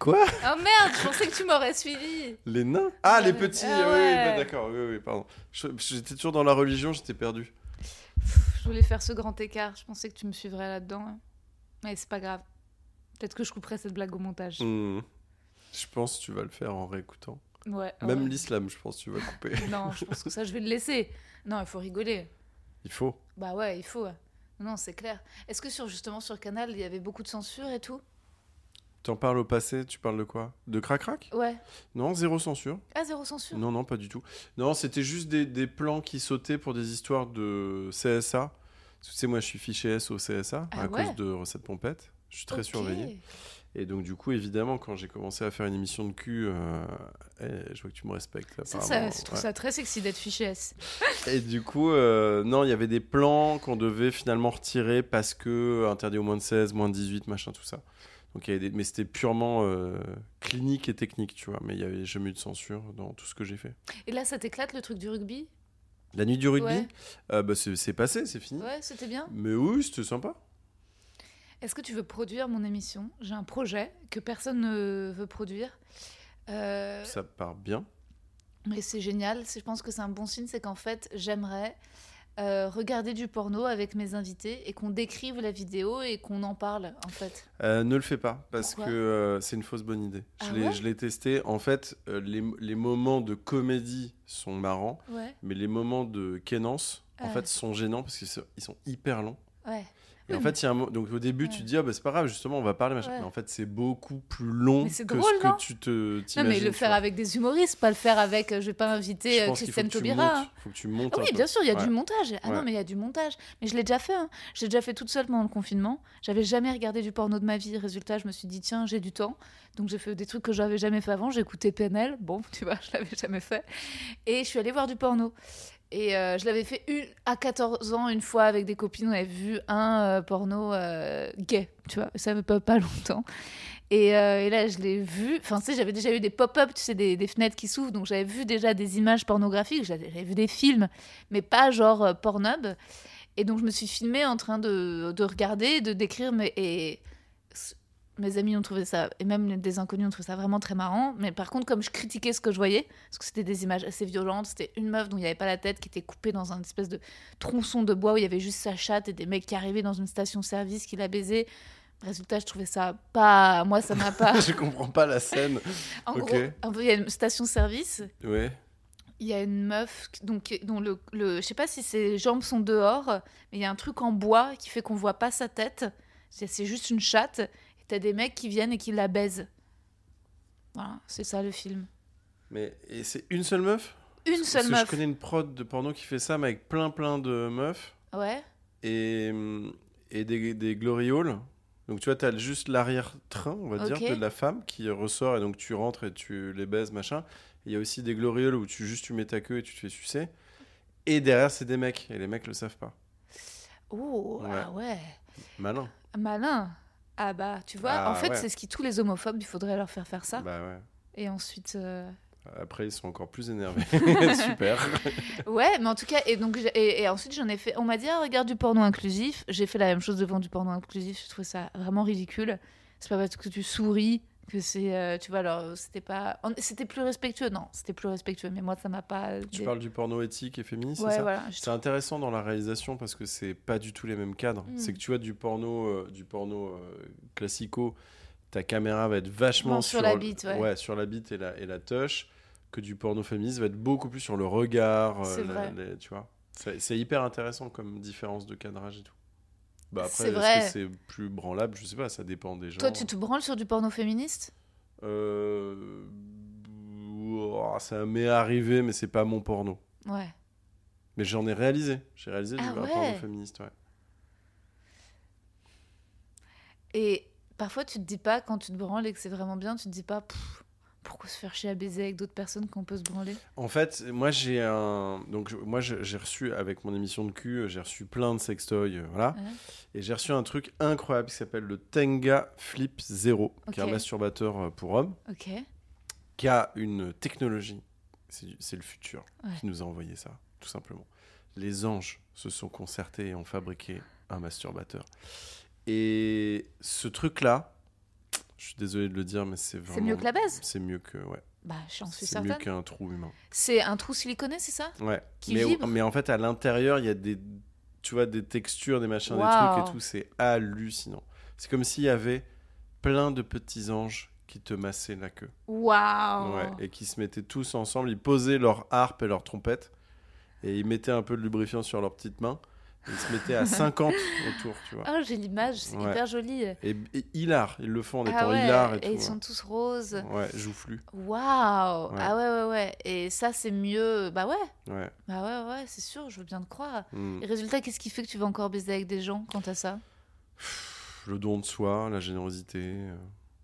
Quoi Oh merde, je pensais que tu m'aurais suivi. Les nains Ah, les Ah, petits ah Oui, oui, bah, d'accord. Oui, oui, pardon. Je- J'étais toujours dans la religion, j'étais perdu. Je voulais faire ce grand écart. Je pensais que tu me suivrais là-dedans. hein. Mais c'est pas grave. Peut-être que je couperai cette blague au montage. Hmm. Je pense que tu vas le faire en réécoutant. Ouais. Même ouais. l'islam, je pense que tu vas couper. [laughs] Non, je pense que ça, je vais le laisser. Non, il faut rigoler. Il faut. Bah ouais, il faut. Non, c'est clair. Est-ce que sur justement sur Canal, il y avait beaucoup de censure et tout? Tu en parles au passé, tu parles de quoi? De crac-crac? Ouais. Non, zéro censure. Ah, zéro censure Non, non, pas du tout. Non, c'était juste des, des plans qui sautaient pour des histoires de CSA. Tu sais, moi, je suis fiché S au CSA Ah à ouais cause de recettes pompettes. Je suis très surveillé. Et donc, du coup, évidemment, quand j'ai commencé à faire une émission de cul, euh, eh, je vois que tu me respectes. Ça, apparemment. ça, je trouve ça très sexy d'être fiché S. Et du coup, euh, non, il y avait des plans qu'on devait finalement retirer parce que interdit au moins de 16, moins de 18, machin, tout ça. Donc, il y avait des... Mais c'était purement euh, clinique et technique, tu vois. Mais il n'y avait jamais eu de censure dans tout ce que j'ai fait. Et là, ça t'éclate le truc du rugby? La nuit du rugby, Ouais. euh, bah, c'est passé, c'est fini. Ouais, c'était bien. Mais oui, c'était sympa. Est-ce que tu veux produire mon émission? J'ai un projet que personne ne veut produire. Euh, Ça part bien. mais c'est génial. Je pense que c'est un bon signe. C'est qu'en fait, j'aimerais euh, regarder du porno avec mes invités et qu'on décrive la vidéo et qu'on en parle, en fait. Euh, ne le fais pas, parce Pourquoi que euh, c'est une fausse bonne idée. Je Ah l'ai- ouais je l'ai testé. En fait, les, les moments de comédie sont marrants, Ouais, mais les moments de kénance, en Ouais. fait, sont gênants parce qu'ils sont, hyper longs. ouais. Et en fait, il y a un mo- donc au début, Ouais. tu te dis, ah, bah, c'est pas grave, justement, on va parler, machin. Ouais. Mais en fait, c'est beaucoup plus long Mais c'est que drôle, ce non que tu te Non, t'imagines. mais le faire vois. avec des humoristes, pas le faire avec. euh, je vais pas inviter euh, Christiane Taubira. montes. faut que tu montes Ah oui, bien sûr, il y a Ouais. du montage. Ah non, mais il y a du montage. Mais je l'ai déjà fait. Hein. Je l'ai déjà fait toute seule pendant le confinement. J'avais jamais regardé du porno de ma vie. Résultat, je me suis dit, tiens, j'ai du temps. Donc j'ai fait des trucs que j'avais jamais fait avant. J'ai écouté PNL. Bon, [laughs] tu vois, je l'avais jamais fait. Et je suis allée voir du porno. Et euh, je l'avais fait une, à 14 ans, une fois avec des copines. On avait vu un euh, porno euh, gay, tu vois. Ça peut pas longtemps. Et, et là, je l'ai vu. Enfin, tu sais, j'avais déjà eu des pop-up, tu sais, des, fenêtres qui s'ouvrent. Donc, j'avais vu déjà des images pornographiques. J'avais vu des films, mais pas genre Pornhub. Et donc, je me suis filmée en train de, de regarder, de décrire. Mais, et mes amis ont trouvé ça, et même des inconnus ont trouvé ça vraiment très marrant. Mais par contre, comme je critiquais ce que je voyais, parce que c'était des images assez violentes, c'était une meuf dont il n'y avait pas la tête qui était coupée dans un espèce de tronçon de bois où il y avait juste sa chatte et des mecs qui arrivaient dans une station-service qui la baisaient. Résultat, je trouvais ça pas. Moi, ça m'a pas. [laughs] je comprends pas la scène. [laughs] En gros, il y a une station-service, Ouais. il y a une meuf donc, dont le, le. Je sais pas si ses jambes sont dehors, mais il y a un truc en bois qui fait qu'on voit pas sa tête. C'est juste une chatte. T'as des mecs qui viennent et qui la baisent. Voilà, c'est ça le film. Mais et c'est une seule meuf? Une Parce seule que meuf. Je connais une prod de porno qui fait ça, mais avec plein plein de meufs Ouais. et, hum, et des, des glorioles. Donc tu vois, t'as juste l'arrière-train, on va dire, de la femme qui ressort et donc tu rentres et tu les baises, machin. Il y a aussi des glorioles où tu juste tu mets ta queue et tu te fais sucer. Et derrière, c'est des mecs. Et les mecs le savent pas. Oh, Ouais. ah ouais. Malin. Malin. Ah bah, tu vois, Ah en fait, ouais. c'est ce qui tous les homophobes, il faudrait leur faire faire ça. Bah ouais. Et ensuite. euh, Après, ils sont encore plus énervés. [laughs] Super. Ouais, mais en tout cas, et donc et, et ensuite j'en ai fait. On m'a dit ah, regarde du porno inclusif. J'ai fait la même chose devant du porno inclusif. Je trouvais ça vraiment ridicule. C'est pas parce que tu souris que c'est, euh, tu vois. Alors c'était pas, c'était plus respectueux. Non, c'était plus respectueux. Mais moi ça m'a pas. Tu parles du porno éthique et féministe, Ouais, c'est voilà. je intéressant dans la réalisation parce que c'est pas du tout les mêmes cadres. Mm. C'est que tu vois du porno, euh, du porno euh, classico, ta caméra va être vachement sur la bite, ouais. sur la bite et la et la touche, que du porno féministe va être beaucoup plus sur le regard. euh, C'est la- vrai. les- tu vois, c'est hyper intéressant comme différence de cadrage et tout. Bah après, C'est est-ce vrai. que c'est plus branlable? Je sais pas, ça dépend des gens. Toi, tu te branles sur du porno féministe? Euh, oh, ça m'est arrivé, mais c'est pas mon porno. Ouais. Mais j'en ai réalisé. J'ai réalisé du Ah vrai ouais. porno féministe, ouais. Et parfois, tu te dis pas, quand tu te branles et que c'est vraiment bien, tu te dis pas, Pff, pourquoi se faire chier à baiser avec d'autres personnes qu'on peut se branler? En fait, moi j'ai un. Donc, moi j'ai reçu, avec mon émission de cul, j'ai reçu plein de sextoys, euh, voilà. Ouais. Et j'ai reçu un truc incroyable qui s'appelle le Tenga Flip Zero, qui est un masturbateur euh, pour hommes, Ok. qui a une technologie. C'est le futur Ouais. qui nous a envoyé ça, tout simplement. Les anges se sont concertés et ont fabriqué un masturbateur. Et ce truc-là, je suis désolé de le dire, mais c'est vraiment. C'est mieux que la baise C'est mieux que. Ouais. Bah, j'en suis C'est mieux certaine. qu'un trou humain. C'est un trou siliconé, c'est ça? Ouais. Qui mais, vibre. mais en fait, à l'intérieur, il y a des, tu vois, des textures, des machins, des trucs et tout. C'est hallucinant. C'est comme s'il y avait plein de petits anges qui te massaient la queue. Waouh Ouais. Et qui se mettaient tous ensemble. Ils posaient leur harpe et leur trompette. Et ils mettaient un peu de lubrifiant sur leurs petites mains. Ils se mettaient à 50 [laughs] autour, tu vois. Oh, j'ai l'image, c'est Ouais. hyper joli. Et, et hilar, ils le font en Ah étant ouais, hilar et, et tout. ils ouais. sont tous roses. Ouais, joufflu. Waouh. Ah ouais, ouais, ouais. Et ça, c'est mieux. Bah ouais, Ouais. bah ouais, ouais, c'est sûr, je veux bien te croire. Hmm. Et résultat, qu'est-ce qui fait que tu vas encore baiser avec des gens quant à ça? Le don de soi, la générosité. euh,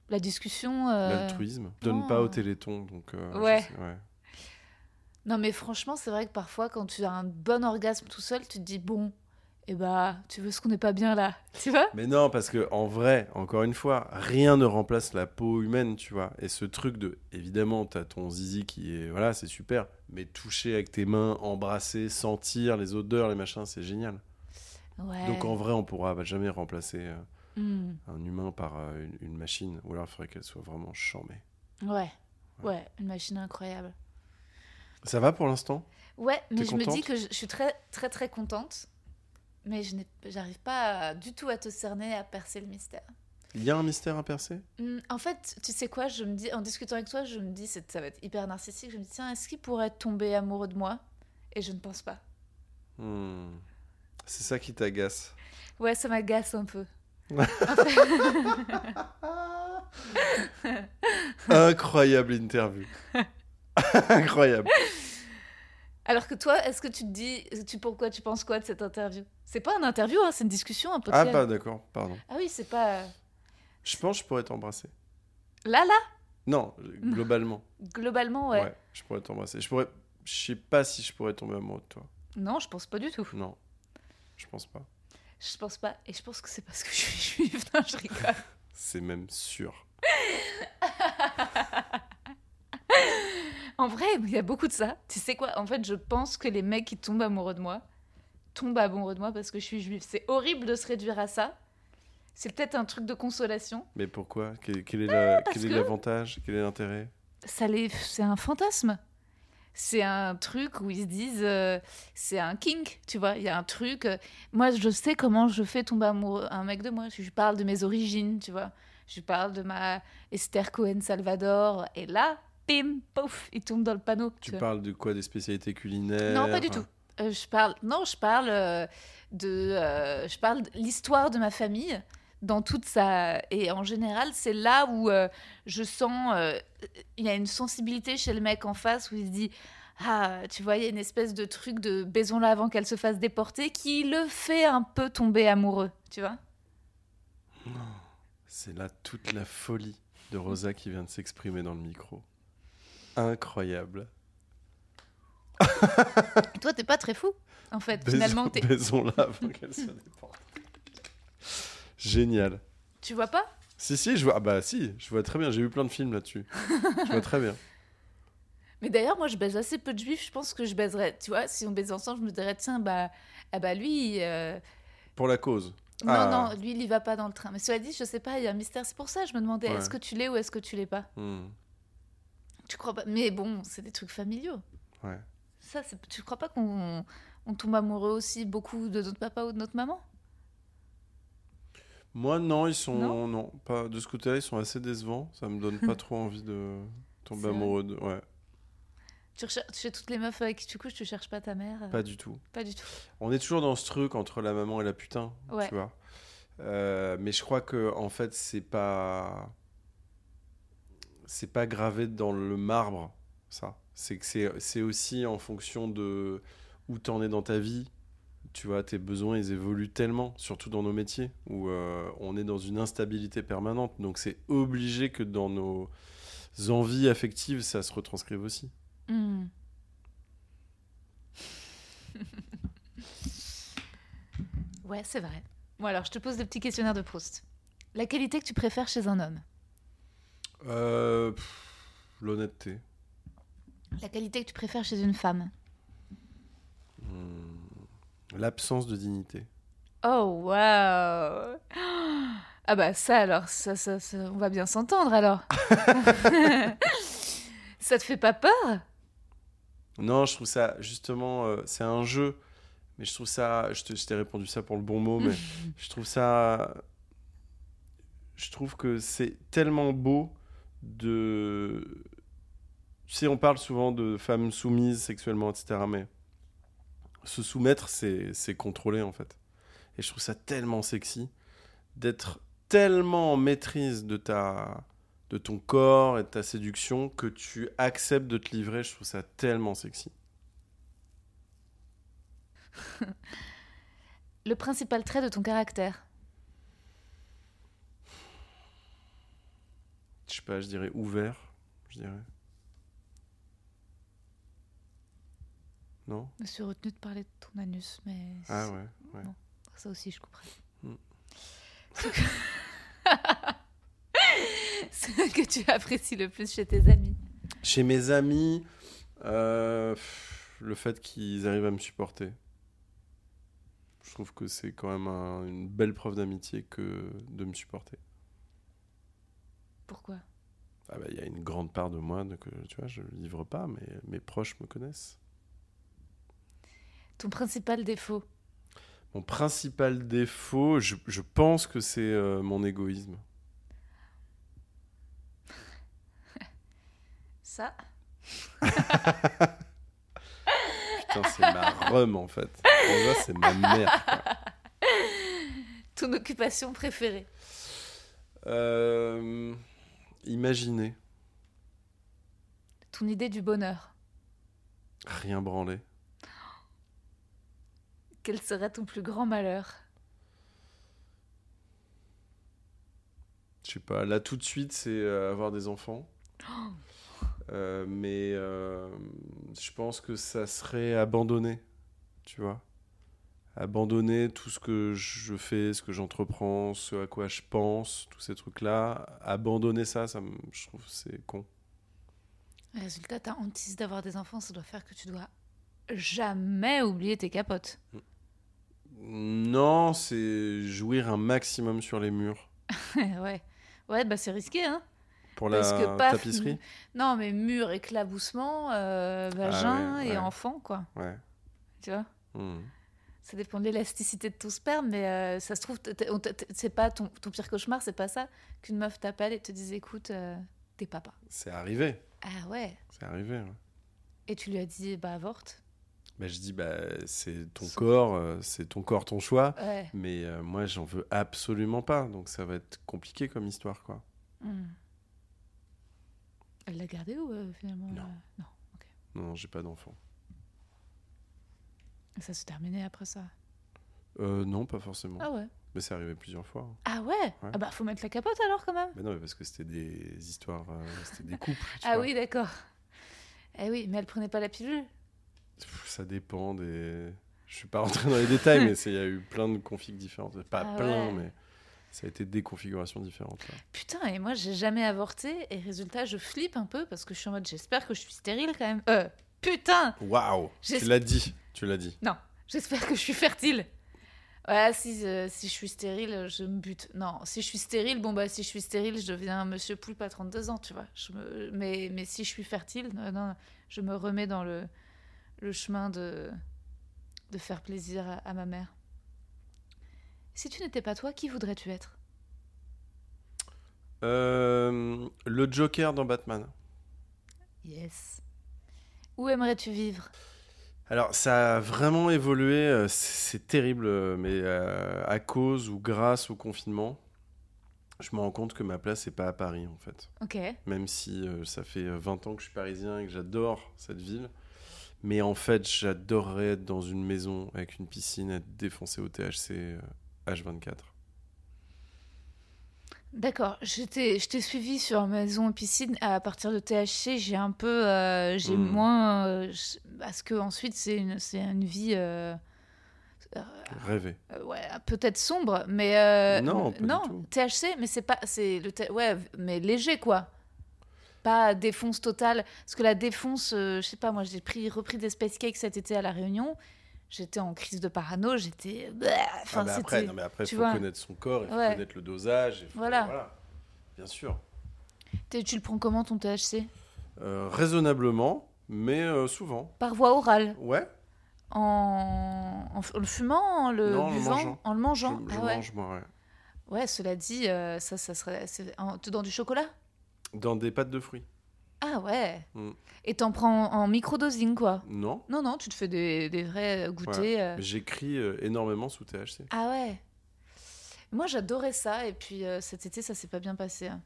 La discussion. euh, L'altruisme. Je donne oh. pas au téléthon, donc. euh, ouais. Non, mais franchement, c'est vrai que parfois, quand tu as un bon orgasme tout seul, tu te dis bon, et bah, tu veux ce qu'on n'est pas bien là, [laughs] tu vois? Mais non, parce que en vrai, encore une fois, rien ne remplace la peau humaine, tu vois. Et ce truc de, évidemment, t'as ton zizi qui est, voilà, c'est super. Mais toucher avec tes mains, embrasser, sentir les odeurs, les machins, c'est génial. Ouais. Donc en vrai, on pourra jamais remplacer euh, Hmm. un humain par euh, une, une machine. Ou alors, il faudrait qu'elle soit vraiment chamée. Ouais. Ouais, une machine incroyable. Ça va pour l'instant? Ouais, mais je me dis que je, je suis très, très, très contente. Mais je j'arrive pas du tout à te cerner, à percer le mystère. Il y a un mystère à percer? Hmm, En fait, tu sais quoi, je me dis, en discutant avec toi, je me dis, ça va être hyper narcissique. Je me dis, tiens, est-ce qu'il pourrait tomber amoureux de moi? Et je ne pense pas. Hmm. C'est ça qui t'agace. Ouais, ça m'agace un peu. [laughs] Incroyable interview. [laughs] Incroyable. Alors que toi, est-ce que tu te dis, tu, pourquoi tu penses quoi de cette interview? C'est pas une interview, hein, c'est une discussion un peu. Ah, bah d'accord, pardon. Ah oui, c'est pas. Je pense que je pourrais t'embrasser. Là, là, Non, globalement. globalement, ouais. Ouais. je pourrais t'embrasser. Je pourrais. Je sais pas si je pourrais tomber amoureux de toi. Non, je pense pas du tout. Non, je pense pas. Je pense pas. Et je pense que c'est parce que je suis juive. Non, je rigole. [laughs] C'est même sûr. [laughs] En vrai, il y a beaucoup de ça. Tu sais quoi? En fait, je pense que les mecs qui tombent amoureux de moi tombent amoureux de moi parce que je suis juive. C'est horrible de se réduire à ça. C'est peut-être un truc de consolation. Mais pourquoi? Quel, quel est la- parce quel est que- l'avantage? Quel est l'intérêt? Ça les... C'est un fantasme. C'est un truc où ils se disent, euh, c'est un kink, tu vois. Il y a un truc. euh, moi, je sais comment je fais tomber amoureux un mec de moi. Je lui parle de mes origines, tu vois. Je lui parle de ma Esther Cohen Salvador. Et là, bim, pouf, il tombe dans le panneau. Tu parles de quoi Des spécialités culinaires? Non, pas du tout. Euh, je parle, non, je parle euh, de, euh, je parle de l'histoire de ma famille dans toute sa, et en général, c'est là où je sens, il y a une sensibilité chez le mec en face où il se dit, ah, tu vois, il y a une espèce de truc de baisons-la avant qu'elle se fasse déporter qui le fait un peu tomber amoureux, tu vois. C'est là toute la folie de Rosa qui vient de s'exprimer dans le micro. Incroyable. Et toi, t'es pas très fou, en fait. Finalement, t'es- Baisons-la avant qu'elle se déporte. Génial. tu vois pas? Si, si, je vois. Ah bah si, je vois très bien. J'ai vu plein de films là-dessus. je vois très bien. [laughs] Mais d'ailleurs, moi, je baise assez peu de juifs. Je pense que je baiserais, tu vois, si on baise ensemble, je me dirais, tiens, bah, ah bah lui. euh, Pour la cause. Non, Ah. non, lui, il y va pas dans le train. Mais cela dit, je sais pas, il y a un mystère. C'est pour ça que je me demandais, Ouais. est-ce que tu l'es ou est-ce que tu l'es pas? Hmm, Tu crois pas Mais bon, c'est des trucs familiaux. Ouais. Ça, c'est- tu crois pas qu'on on tombe amoureux aussi beaucoup de notre papa ou de notre maman? Moi, non, ils sont. Non? Non, pas. De ce côté-là, ils sont assez décevants. Ça me donne pas [laughs] trop envie de tomber amoureux de. Ouais, tu recherches, toutes les meufs avec qui tu couches, tu cherches pas ta mère euh, pas du tout. Pas du tout. On est toujours dans ce truc entre la maman et la putain, Ouais. tu vois. Euh, mais je crois que en fait, c'est pas c'est pas gravé dans le marbre, ça. C'est que c'est c'est aussi en fonction de où t'en es dans ta vie. Tu vois, tes besoins, ils évoluent tellement, surtout dans nos métiers, où euh, on est dans une instabilité permanente. Donc c'est obligé que dans nos envies affectives, ça se retranscrive aussi. Hmm. ouais, c'est vrai. Bon, alors, je te pose le petit questionnaire de Proust. La qualité que tu préfères chez un homme? Euh, L'honnêteté. La qualité que tu préfères chez une femme Hmm. L'absence de dignité. Oh, waouh Ah bah ça alors, ça, ça, ça- on va bien s'entendre alors. [laughs] ça te fait pas peur? Non, je trouve ça, justement, euh, c'est un jeu. Mais je trouve ça, je te- je t'ai répondu ça pour le bon mot, mais [laughs] je trouve ça. Je trouve que c'est tellement beau de. Sais, on parle souvent de femmes soumises sexuellement, etc. Mais se soumettre, c'est c'est contrôler, en fait. Et je trouve ça tellement sexy d'être tellement en maîtrise de ta de ton corps et de ta séduction que tu acceptes de te livrer. Je trouve ça tellement sexy. [laughs] Le principal trait de ton caractère Je sais pas, je dirais ouvert, je dirais. Non? Je me suis retenue de parler de ton anus, mais Ah ouais, ouais. ça aussi je couperai. Hmm. [laughs] Ce que... [laughs] Ce que tu apprécies le plus chez tes amis Chez mes amis, euh, le fait qu'ils arrivent à me supporter. Je trouve que c'est quand même un- une belle preuve d'amitié que de me supporter. Pourquoi? Ah bah, il y a une grande part de moi que tu vois, je livre pas, mais mes proches me connaissent. Ton principal défaut? Mon principal défaut, je, je pense que c'est euh, mon égoïsme. [laughs] Ça? Putain, c'est ma rhum en fait. C'est ma mère. quoi. [laughs] Ton occupation préférée? Euh, imaginez, Ton idée du bonheur rien branler. Quel serait ton plus grand malheur? Je sais pas, là tout de suite, c'est euh, avoir des enfants. [gasps] Euh, mais euh, je pense que ça serait abandonner, tu vois. Abandonner tout ce que je fais, ce que j'entreprends, ce à quoi je pense, tous ces trucs-là. Abandonner ça, ça me- je trouve c'est con. Résultat, ta hantise d'avoir des enfants, ça doit faire que tu dois jamais oublier tes capotes. Non, c'est jouir un maximum sur les murs. [laughs] ouais. Ouais, bah c'est risqué, hein Pour Parce la que paf, tapisserie Non, mais mur, éclaboussement, euh, vagin Ah ouais, et enfant, quoi. Ouais. Tu vois? Hmm. Ça dépend de l'élasticité de ton sperme, mais euh, ça se trouve, c'est pas ton, ton pire cauchemar, c'est pas ça qu'une meuf t'appelle et te dise écoute, euh, t'es papa. C'est arrivé. Ah ouais. C'est arrivé. ouais. Et tu lui as dit bah avorte. Bah, je dis, bah, c'est ton corps, euh, c'est ton corps, ton choix. Ouais. Mais euh, moi, j'en veux absolument pas. Donc ça va être compliqué comme histoire, quoi. Hmm. Elle l'a gardé ou finalement Non. non. Non, j'ai pas d'enfant. Ça s'est terminé après ça? Euh, non, pas forcément. Ah ouais? Mais c'est arrivé plusieurs fois. Ah ouais, Ouais. Ah bah faut mettre la capote alors quand même. Mais non, mais parce que c'était des histoires, euh, c'était des couples. Ah vois. oui d'accord. Eh oui, mais elle prenait pas la pilule? Ça dépend des. Je suis pas rentré dans les détails, mais [laughs] il y a eu plein de configs différentes. Pas Ah plein, ouais. mais ça a été des configurations différentes. là. Putain, et moi j'ai jamais avorté et résultat je flippe un peu parce que je suis en mode j'espère que je suis stérile quand même. Euh, putain, Waouh Tu l'as dit, tu l'as dit. non, j'espère que je suis fertile. Ouais, si, euh, si je suis stérile, je me bute. Non, si je suis stérile, bon bah si je suis stérile, je deviens monsieur poulpe à 32 ans, tu vois. Je me... mais, mais si je suis fertile, euh, non, je me remets dans le, le chemin de, de faire plaisir à, à ma mère. Si tu n'étais pas toi, qui voudrais-tu être? Euh, le Joker dans Batman. Yes. Où aimerais-tu vivre? Alors, ça a vraiment évolué. euh, C'est terrible, euh, mais euh, à cause ou grâce au confinement, je me rends compte que ma place n'est pas à Paris, en fait. Ok. Même si euh, ça fait euh, 20 ans que je suis parisien et que j'adore cette ville. Mais en fait, j'adorerais être dans une maison avec une piscine, être défoncé au THC euh, H24. D'accord, je t'ai je t'ai suivi sur maison et piscine. À partir de THC, j'ai un peu. euh, j'ai Hmm. moins. euh, je- parce que ensuite, c'est une, c'est une vie. euh, euh, ouais, peut-être sombre, mais. Non, pas du non tout. THC, mais c'est pas. c'est le Ouais, mais léger, quoi. Pas défonce totale. Parce que la défonce, je sais pas, moi, j'ai pris, repris des Space Cakes cet été à La Réunion. J'étais en crise de parano, j'étais. Bah, Enfin, Ah, mais après, non, mais après, il faut vois. connaître son corps, il faut Ouais. connaître le dosage. faut- Voilà. Bien sûr. Tu le prends comment ton THC Euh, raisonnablement, mais euh, souvent. Par voie orale? Ouais, en... en le fumant, en le Non, en le buvant, mangeant. en le je, mangeant. je ah ouais. mange moi, ouais. Ouais, cela dit, euh, ça, ça serait dans du chocolat? Dans des pâtes de fruits. Ah ouais. Mm. Et t'en prends en, microdosing quoi. Non, Non non, tu te fais des, des vrais goûters. euh. j'écris euh, énormément sous THC. Ah ouais. Moi j'adorais ça et puis euh, cet été ça s'est pas bien passé. hein.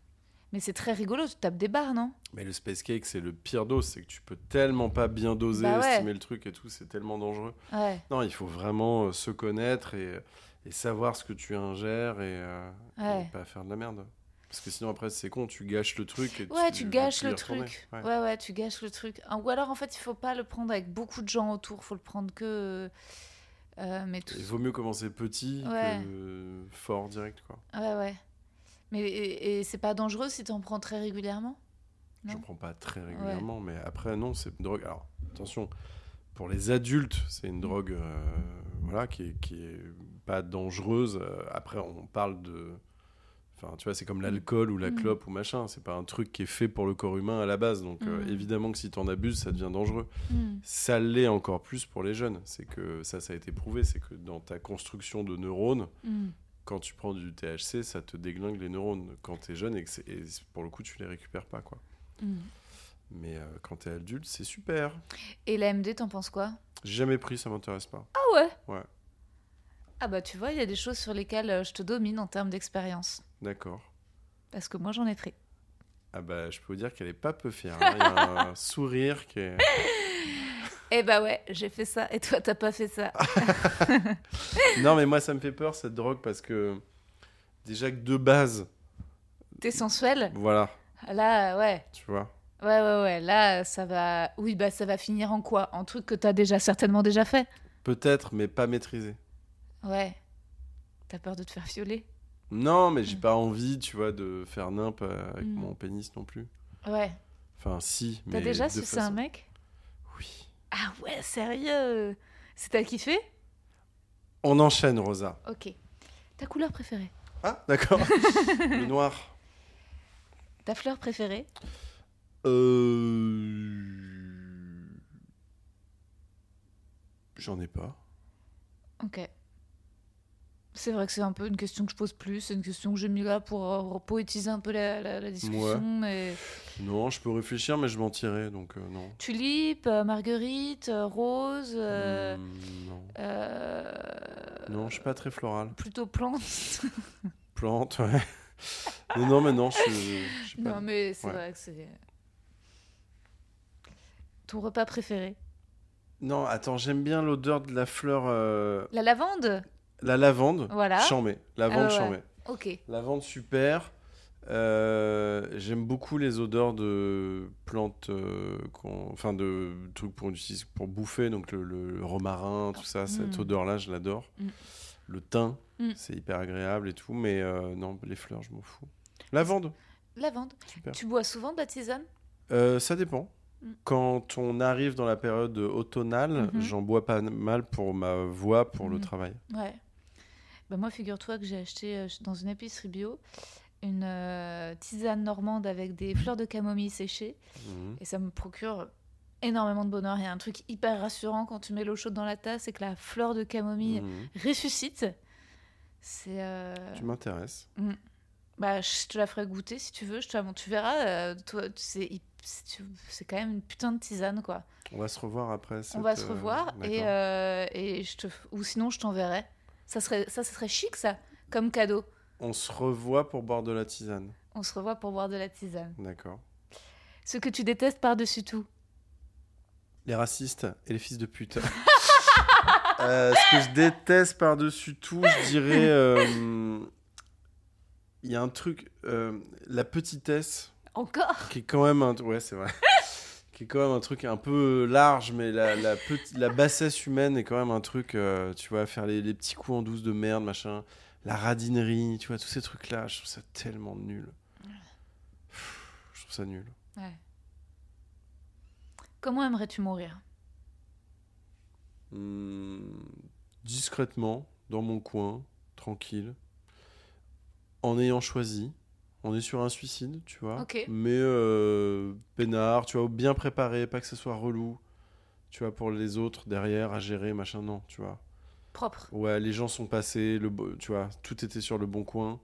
Mais c'est très rigolo, tu tapes des barres non? Mais le space cake, c'est le pire dose, c'est que tu peux tellement pas bien doser, Bah ouais. estimer le truc et tout, c'est tellement dangereux. Ouais. Non, il faut vraiment euh, se connaître et, et savoir ce que tu ingères et, euh, Ouais. et pas faire de la merde. Parce que sinon, après, c'est con, tu gâches le truc. Et Ouais, tu, tu gâches le truc. Ouais. Ouais. ouais, tu gâches le truc. Ou alors, en fait, il faut pas le prendre avec beaucoup de gens autour. faut le prendre que. euh, mais tout. Il vaut mieux commencer petit Ouais. que euh, fort direct, quoi. Ouais, ouais. Mais et, et c'est pas dangereux si t'en prends très régulièrement? Je prends pas très régulièrement, mais après, non, c'est une drogue. Alors, attention, pour les adultes, c'est une drogue euh, voilà, qui, est, qui est pas dangereuse. Euh, Après, on parle de. Enfin, tu vois, c'est comme l'alcool ou la Mm. clope ou machin. C'est pas un truc qui est fait pour le corps humain à la base. Donc, euh, Mm. évidemment que si t'en abuses, ça devient dangereux. Ça l'est encore plus pour les jeunes. C'est que ça, ça a été prouvé. C'est que dans ta construction de neurones, quand tu prends du THC, ça te déglingue les neurones quand t'es jeune et, que et pour le coup, tu les récupères pas, quoi. Mais euh, quand t'es adulte, c'est super. Et la MD, t'en penses quoi? J'ai jamais pris, ça m'intéresse pas. Ah ouais? Ouais. Ah bah tu vois, il y a des choses sur lesquelles euh, je te domine en termes d'expérience. D'accord. Parce que moi j'en ai pris. Ah bah, je peux vous dire qu'elle est pas peu fière. hein. Il y a un [laughs] sourire qui est. Eh bah ouais, j'ai fait ça et toi t'as pas fait ça. [laughs] Non, mais moi, ça me fait peur cette drogue parce que déjà que de base, T'es sensuel voilà, Là, ouais. tu vois? Ouais, ouais, ouais. Là, ça va. Oui, bah ça va finir en quoi? En truc que t'as déjà certainement déjà fait? Peut-être, mais pas maîtrisé. Ouais. T'as peur de te faire violer? Non, mais j'ai Mm. pas envie, tu vois, de faire nimp euh, avec Mm. mon pénis non plus. Ouais. Enfin, si, mais. T'as déjà de sucé un mec? Oui. Ah ouais, sérieux? C'est t'as kiffé On enchaîne, Rosa. Ok. Ta couleur préférée? Ah, d'accord. [laughs] le noir. Ta fleur préférée? Euh... J'en ai pas. Ok. C'est vrai que c'est un peu une question que je pose plus, c'est une question que j'ai mis là pour euh, poétiser un peu la, la- la discussion. Mais... Non, je peux réfléchir, mais je mentirais, donc euh, non. Tulipe, euh, marguerite, euh, rose, euh, Hmm, non. euh, Non, je suis pas très floral. plutôt plante. [laughs] Plante, ouais. non, non, mais non, je, je sais pas. non, mais c'est Ouais. vrai que c'est. Ton repas préféré Non, attends, j'aime bien l'odeur de la fleur. La lavande? La lavande. Voilà. Chambé. Lavande Ah ouais. Ok. Lavande super. Euh, j'aime beaucoup les odeurs de plantes, euh, enfin de trucs pour, pour bouffer, donc le, le romarin, tout ça, cette Mm. odeur-là, je l'adore. Mm. Le thym, Mm. c'est hyper agréable et tout, mais euh, non, les fleurs, je m'en fous. Lavande, Lavande. super. Tu bois souvent de la tisane? Ça dépend. Quand on arrive dans la période automnale, Mhm. j'en bois pas mal pour ma voix, pour le travail. Ouais. Bah moi, figure-toi que j'ai acheté euh, dans une épicerie bio une euh, tisane normande avec des fleurs de camomille séchées. Mhm. Et ça me procure énormément de bonheur. Il y a un truc hyper rassurant quand tu mets l'eau chaude dans la tasse et que la fleur de camomille Mhm. ressuscite. C'est. euh, Tu m'intéresses. Bah, je te la ferai goûter si tu veux. Je te la montre. Tu verras. euh, toi, c'est c'est quand même une putain de tisane, quoi. On va se revoir après. On va se revoir et, et je te ou sinon je t'enverrai. Ça serait ça, ça serait chic ça comme cadeau. On se revoit pour boire de la tisane. On se revoit pour boire de la tisane. D'accord. Ce que tu détestes par-dessus tout. Les racistes et les fils de pute. [laughs] Euh, ce que je déteste par-dessus tout, je dirais. euh, Il y a un truc. euh, la petitesse, Encore? Qui est quand même un. Ouais, c'est vrai. Qui est quand même un truc un peu large, mais la, la, bassesse humaine est quand même un truc. euh, tu vois, faire les, les petits coups en douce de merde, machin. La radinerie, tu vois, tous ces trucs-là, je trouve ça tellement nul. Je trouve ça nul. Ouais. Comment aimerais-tu mourir? Hmm, discrètement, dans mon coin, tranquille, en ayant choisi. On est sur un suicide, tu vois. Mais euh, peinard, tu vois, bien préparé, pas que ce soit relou. Tu vois, pour les autres derrière à gérer, machin, non, tu vois. Propre. Ouais, les gens sont passés, le, tu vois, tout était sur le bon coin.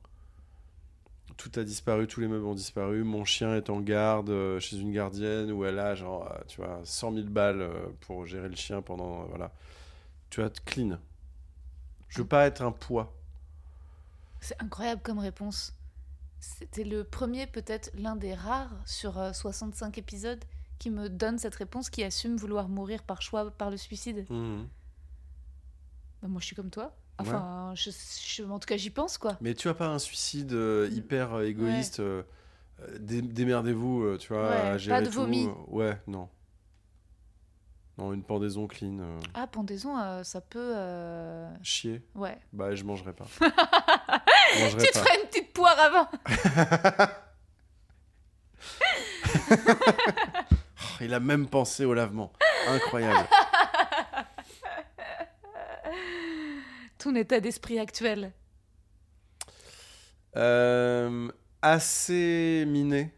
Tout a disparu, tous les meubles ont disparu. Mon chien est en garde euh, chez une gardienne où elle a, genre, euh, tu vois, 100 000 balles euh, pour gérer le chien pendant. voilà. Tu vois, clean. Je veux pas être un poids. C'est incroyable comme réponse. C'était le premier, peut-être l'un des rares sur euh, 65 épisodes qui me donne cette réponse, qui assume vouloir mourir par choix, par le suicide. Mhm. Bah, moi, je suis comme toi. Enfin, je, je- en tout cas, j'y pense, quoi. Mais tu as pas un suicide euh, hyper euh, égoïste. euh, euh, dé- Démerdez-vous, euh, tu vois, Ouais, à pas gérer de tout. vomi. Ouais, non. Non, une pendaison clean. euh, Ah, pendaison, euh, ça peut... euh, chier. Ouais. Bah, je mangerai pas. [laughs] Je mangerai Tu te pas. ferais une petite poire avant [laughs] [laughs] il a même pensé au lavement. Incroyable. [laughs] Ton état d'esprit actuel. Euh, assez miné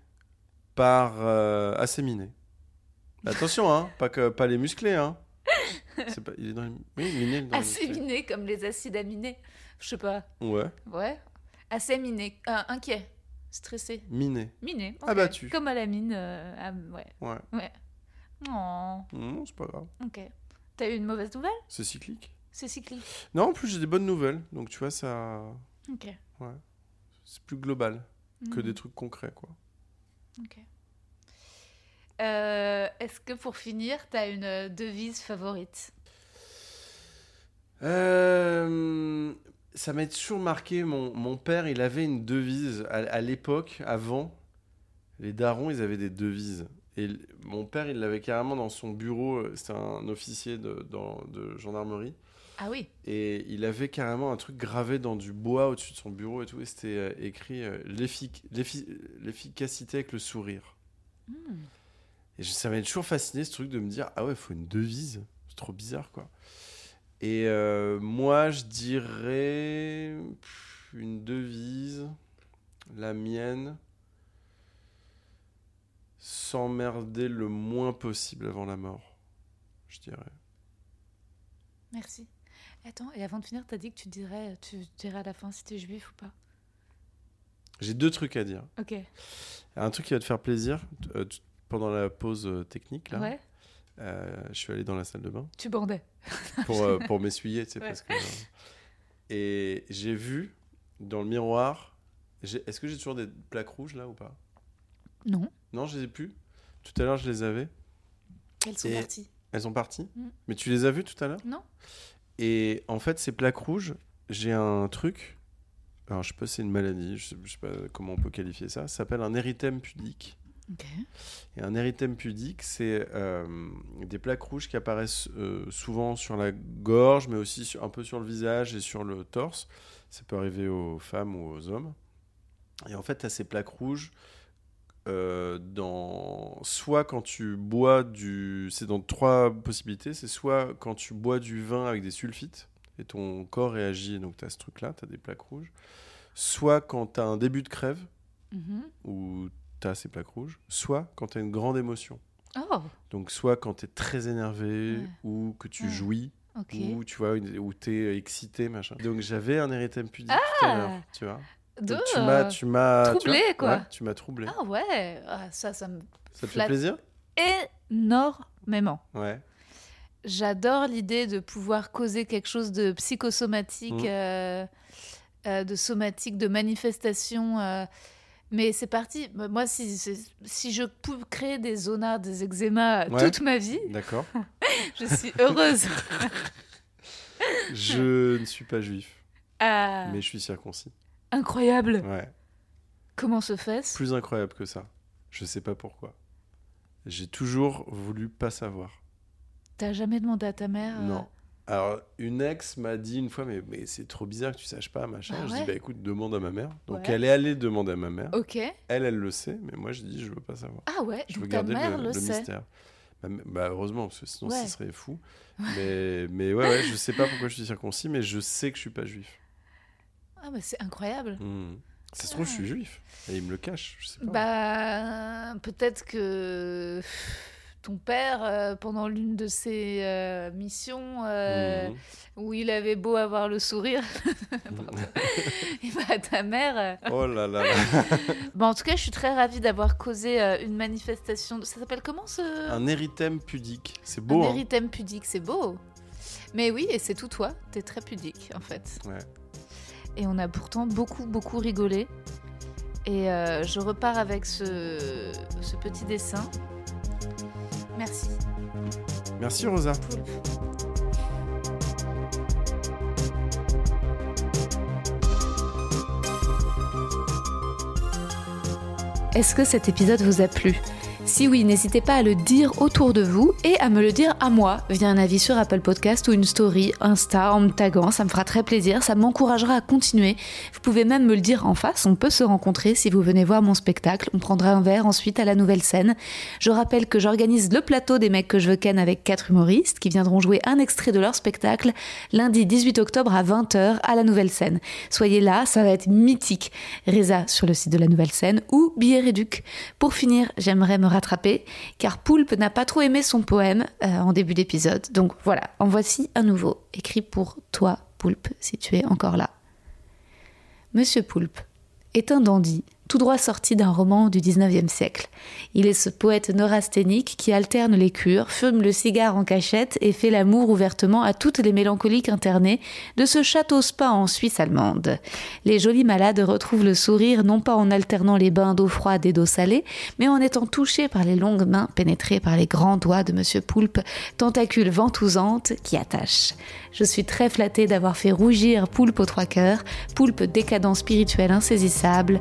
par euh, assez miné. Attention, hein, pas que pas les musclés, hein. C'est pas, il est dans les, oui, miné. Dans les Assez musclés. miné comme les acides aminés. Je sais pas. Ouais, Ouais. Assez miné. Euh, inquiet. Stressé. miné. Miné. ok. Abattu. Comme à la mine. euh, ouais. Ouais. Ouais. Oh, Non, c'est pas grave. ok. T'as eu une mauvaise nouvelle? C'est cyclique. C'est cyclique. Non, en plus j'ai des bonnes nouvelles, donc tu vois ça, Ok. c'est plus global que Mhm. des trucs concrets, quoi. Ok. Euh, Est-ce que pour finir, t'as une devise favorite? Euh, ça m'a toujours marqué. Mon, mon père, il avait une devise à, à l'époque, avant. Les darons, ils avaient des devises. Et mon père, il l'avait carrément dans son bureau. euh, C'était un officier de, dans- de gendarmerie. Ah oui. Et il avait carrément un truc gravé dans du bois au-dessus de son bureau et tout. Et c'était euh, écrit euh, l'effic- l'effi- l'efficacité avec le sourire. Hmm. Et je- ça m'avait toujours fasciné ce truc de me dire ah ouais, faut une devise. C'est trop bizarre quoi. Et euh, moi, je dirais une devise, la mienne, s'emmerder le moins possible avant la mort, je dirais. Merci. Attends, et avant de finir, t'as dit que tu dirais, tu dirais à la fin si t'es juif ou pas? J'ai deux trucs à dire. Ok. Un truc qui va te faire plaisir euh, tu- pendant la pause euh, technique là. Ouais. Euh, je suis allé dans la salle de bain. Tu bandais. [laughs] pour, euh, pour m'essuyer, tu sais, Ouais. parce que... euh, Et j'ai vu dans le miroir... Est-ce que j'ai toujours des plaques rouges, là, ou pas? Non. Non, je les ai plus. Tout à l'heure, je les avais. Elles sont Et- parties. Elles sont parties. Mm. Mais tu les as vues tout à l'heure? Non. Et en fait, ces plaques rouges, j'ai un truc... Alors, je sais pas si c'est une maladie, je sais, je sais pas comment on peut qualifier ça. Ça s'appelle un érythème pudique. Ok. Et un érythème pudique, c'est euh, des plaques rouges qui apparaissent euh, souvent sur la gorge, mais aussi sur- un peu sur le visage et sur le torse. Ça peut arriver aux femmes ou aux hommes. Et en fait, tu as ces plaques rouges euh, dans soit quand tu bois du. C'est dans trois possibilités. C'est soit quand tu bois du vin avec des sulfites et ton corps réagit, et donc tu as ce truc-là, tu as des plaques rouges. Soit quand tu as un début de crève Mhm. où tu as ces plaques rouges, soit quand tu as une grande émotion. Oh, Donc, soit quand tu es très énervé Ouais. ou que tu Ouais. jouis ou tu vois, une- ou tu es excité, machin. Donc, j'avais un érythème pudique tout à l'heure, tu vois. Donc, tu m'as, tu m'as tu troublé, vois, quoi. ouais, tu m'as troublé. Ah ouais, ah, ça, ça me Ça te fait plaisir? énormément. Ouais. J'adore l'idée de pouvoir causer quelque chose de psychosomatique, Mhm. euh, euh, de somatique, de manifestation. euh, Mais c'est parti. Moi, si, si- je pouvais créer des zonas, des eczémas Ouais. toute ma vie, D'accord. [laughs] je suis heureuse. je ne suis pas juif, Ah, mais je suis circoncis. incroyable. Ouais. Comment se fait-ce? Plus incroyable que ça. Je sais pas pourquoi. J'ai toujours voulu pas savoir. T'as jamais demandé à ta mère euh, Non. Alors, une ex m'a dit une fois, mais, mais c'est trop bizarre que tu saches pas, machin. Bah je dis, bah écoute, demande à ma mère. Donc, Ouais. elle est allée demander à ma mère. Ok. Elle, elle le sait, mais moi, je dis, je veux pas savoir. Ah ouais, Je veux ta garder mère le, le, le sait. mystère. Bah, bah, heureusement, parce que sinon, Ouais. ce serait fou. [laughs] Mais, mais ouais, ouais, je sais pas pourquoi je suis circoncis, mais je sais que je suis pas juif. Ah bah c'est incroyable. Hmm. Ça se trouve, je suis juif. Et il me le cache, je sais pas. Bah peut-être que ton père, euh, pendant l'une de ses euh, missions, euh, Mhm. où il avait beau avoir le sourire, [laughs] [laughs] et bah ta mère. Oh là là là. [laughs] Bah, en tout cas, je suis très ravie d'avoir causé une manifestation. Ça s'appelle comment ce Un érythème pudique. C'est Un beau, hein. érythème pudique, c'est beau. Mais oui, et c'est tout toi. T'es très pudique en fait. Ouais. Et on a pourtant beaucoup, beaucoup rigolé. Et je repars avec ce, ce petit dessin. Merci. Merci, Rosa. Est-ce que cet épisode vous a plu? Si oui, n'hésitez pas à le dire autour de vous et à me le dire à moi via un avis sur Apple Podcast ou une story Insta en me taguant. Ça me fera très plaisir, ça m'encouragera à continuer. Vous pouvez même me le dire en face, on peut se rencontrer si vous venez voir mon spectacle. On prendra un verre ensuite à la nouvelle scène. Je rappelle que j'organise le plateau des mecs que je veux ken avec quatre humoristes qui viendront jouer un extrait de leur spectacle lundi 18 octobre à 20h à la nouvelle scène. Soyez là, ça va être mythique. Reza sur le site de la nouvelle scène ou billet réduc. Pour finir, j'aimerais me rattraper car Poulpe n'a pas trop aimé son poème euh, en début d'épisode. Donc voilà, en voici un nouveau, écrit pour toi, Poulpe, si tu es encore là. Monsieur Poulpe est un dandy, tout droit sorti d'un roman du 19e siècle. Il est ce poète neurasthénique qui alterne les cures, fume le cigare en cachette et fait l'amour ouvertement à toutes les mélancoliques internées de ce château spa en Suisse allemande. Les jolis malades retrouvent le sourire non pas en alternant les bains d'eau froide et d'eau salée, mais en étant touchés par les longues mains pénétrées par les grands doigts de Monsieur Poulpe, tentacules ventousantes qui attachent. Je suis très flattée d'avoir fait rougir Poulpe aux trois cœurs, Poulpe décadent spirituel insaisissable,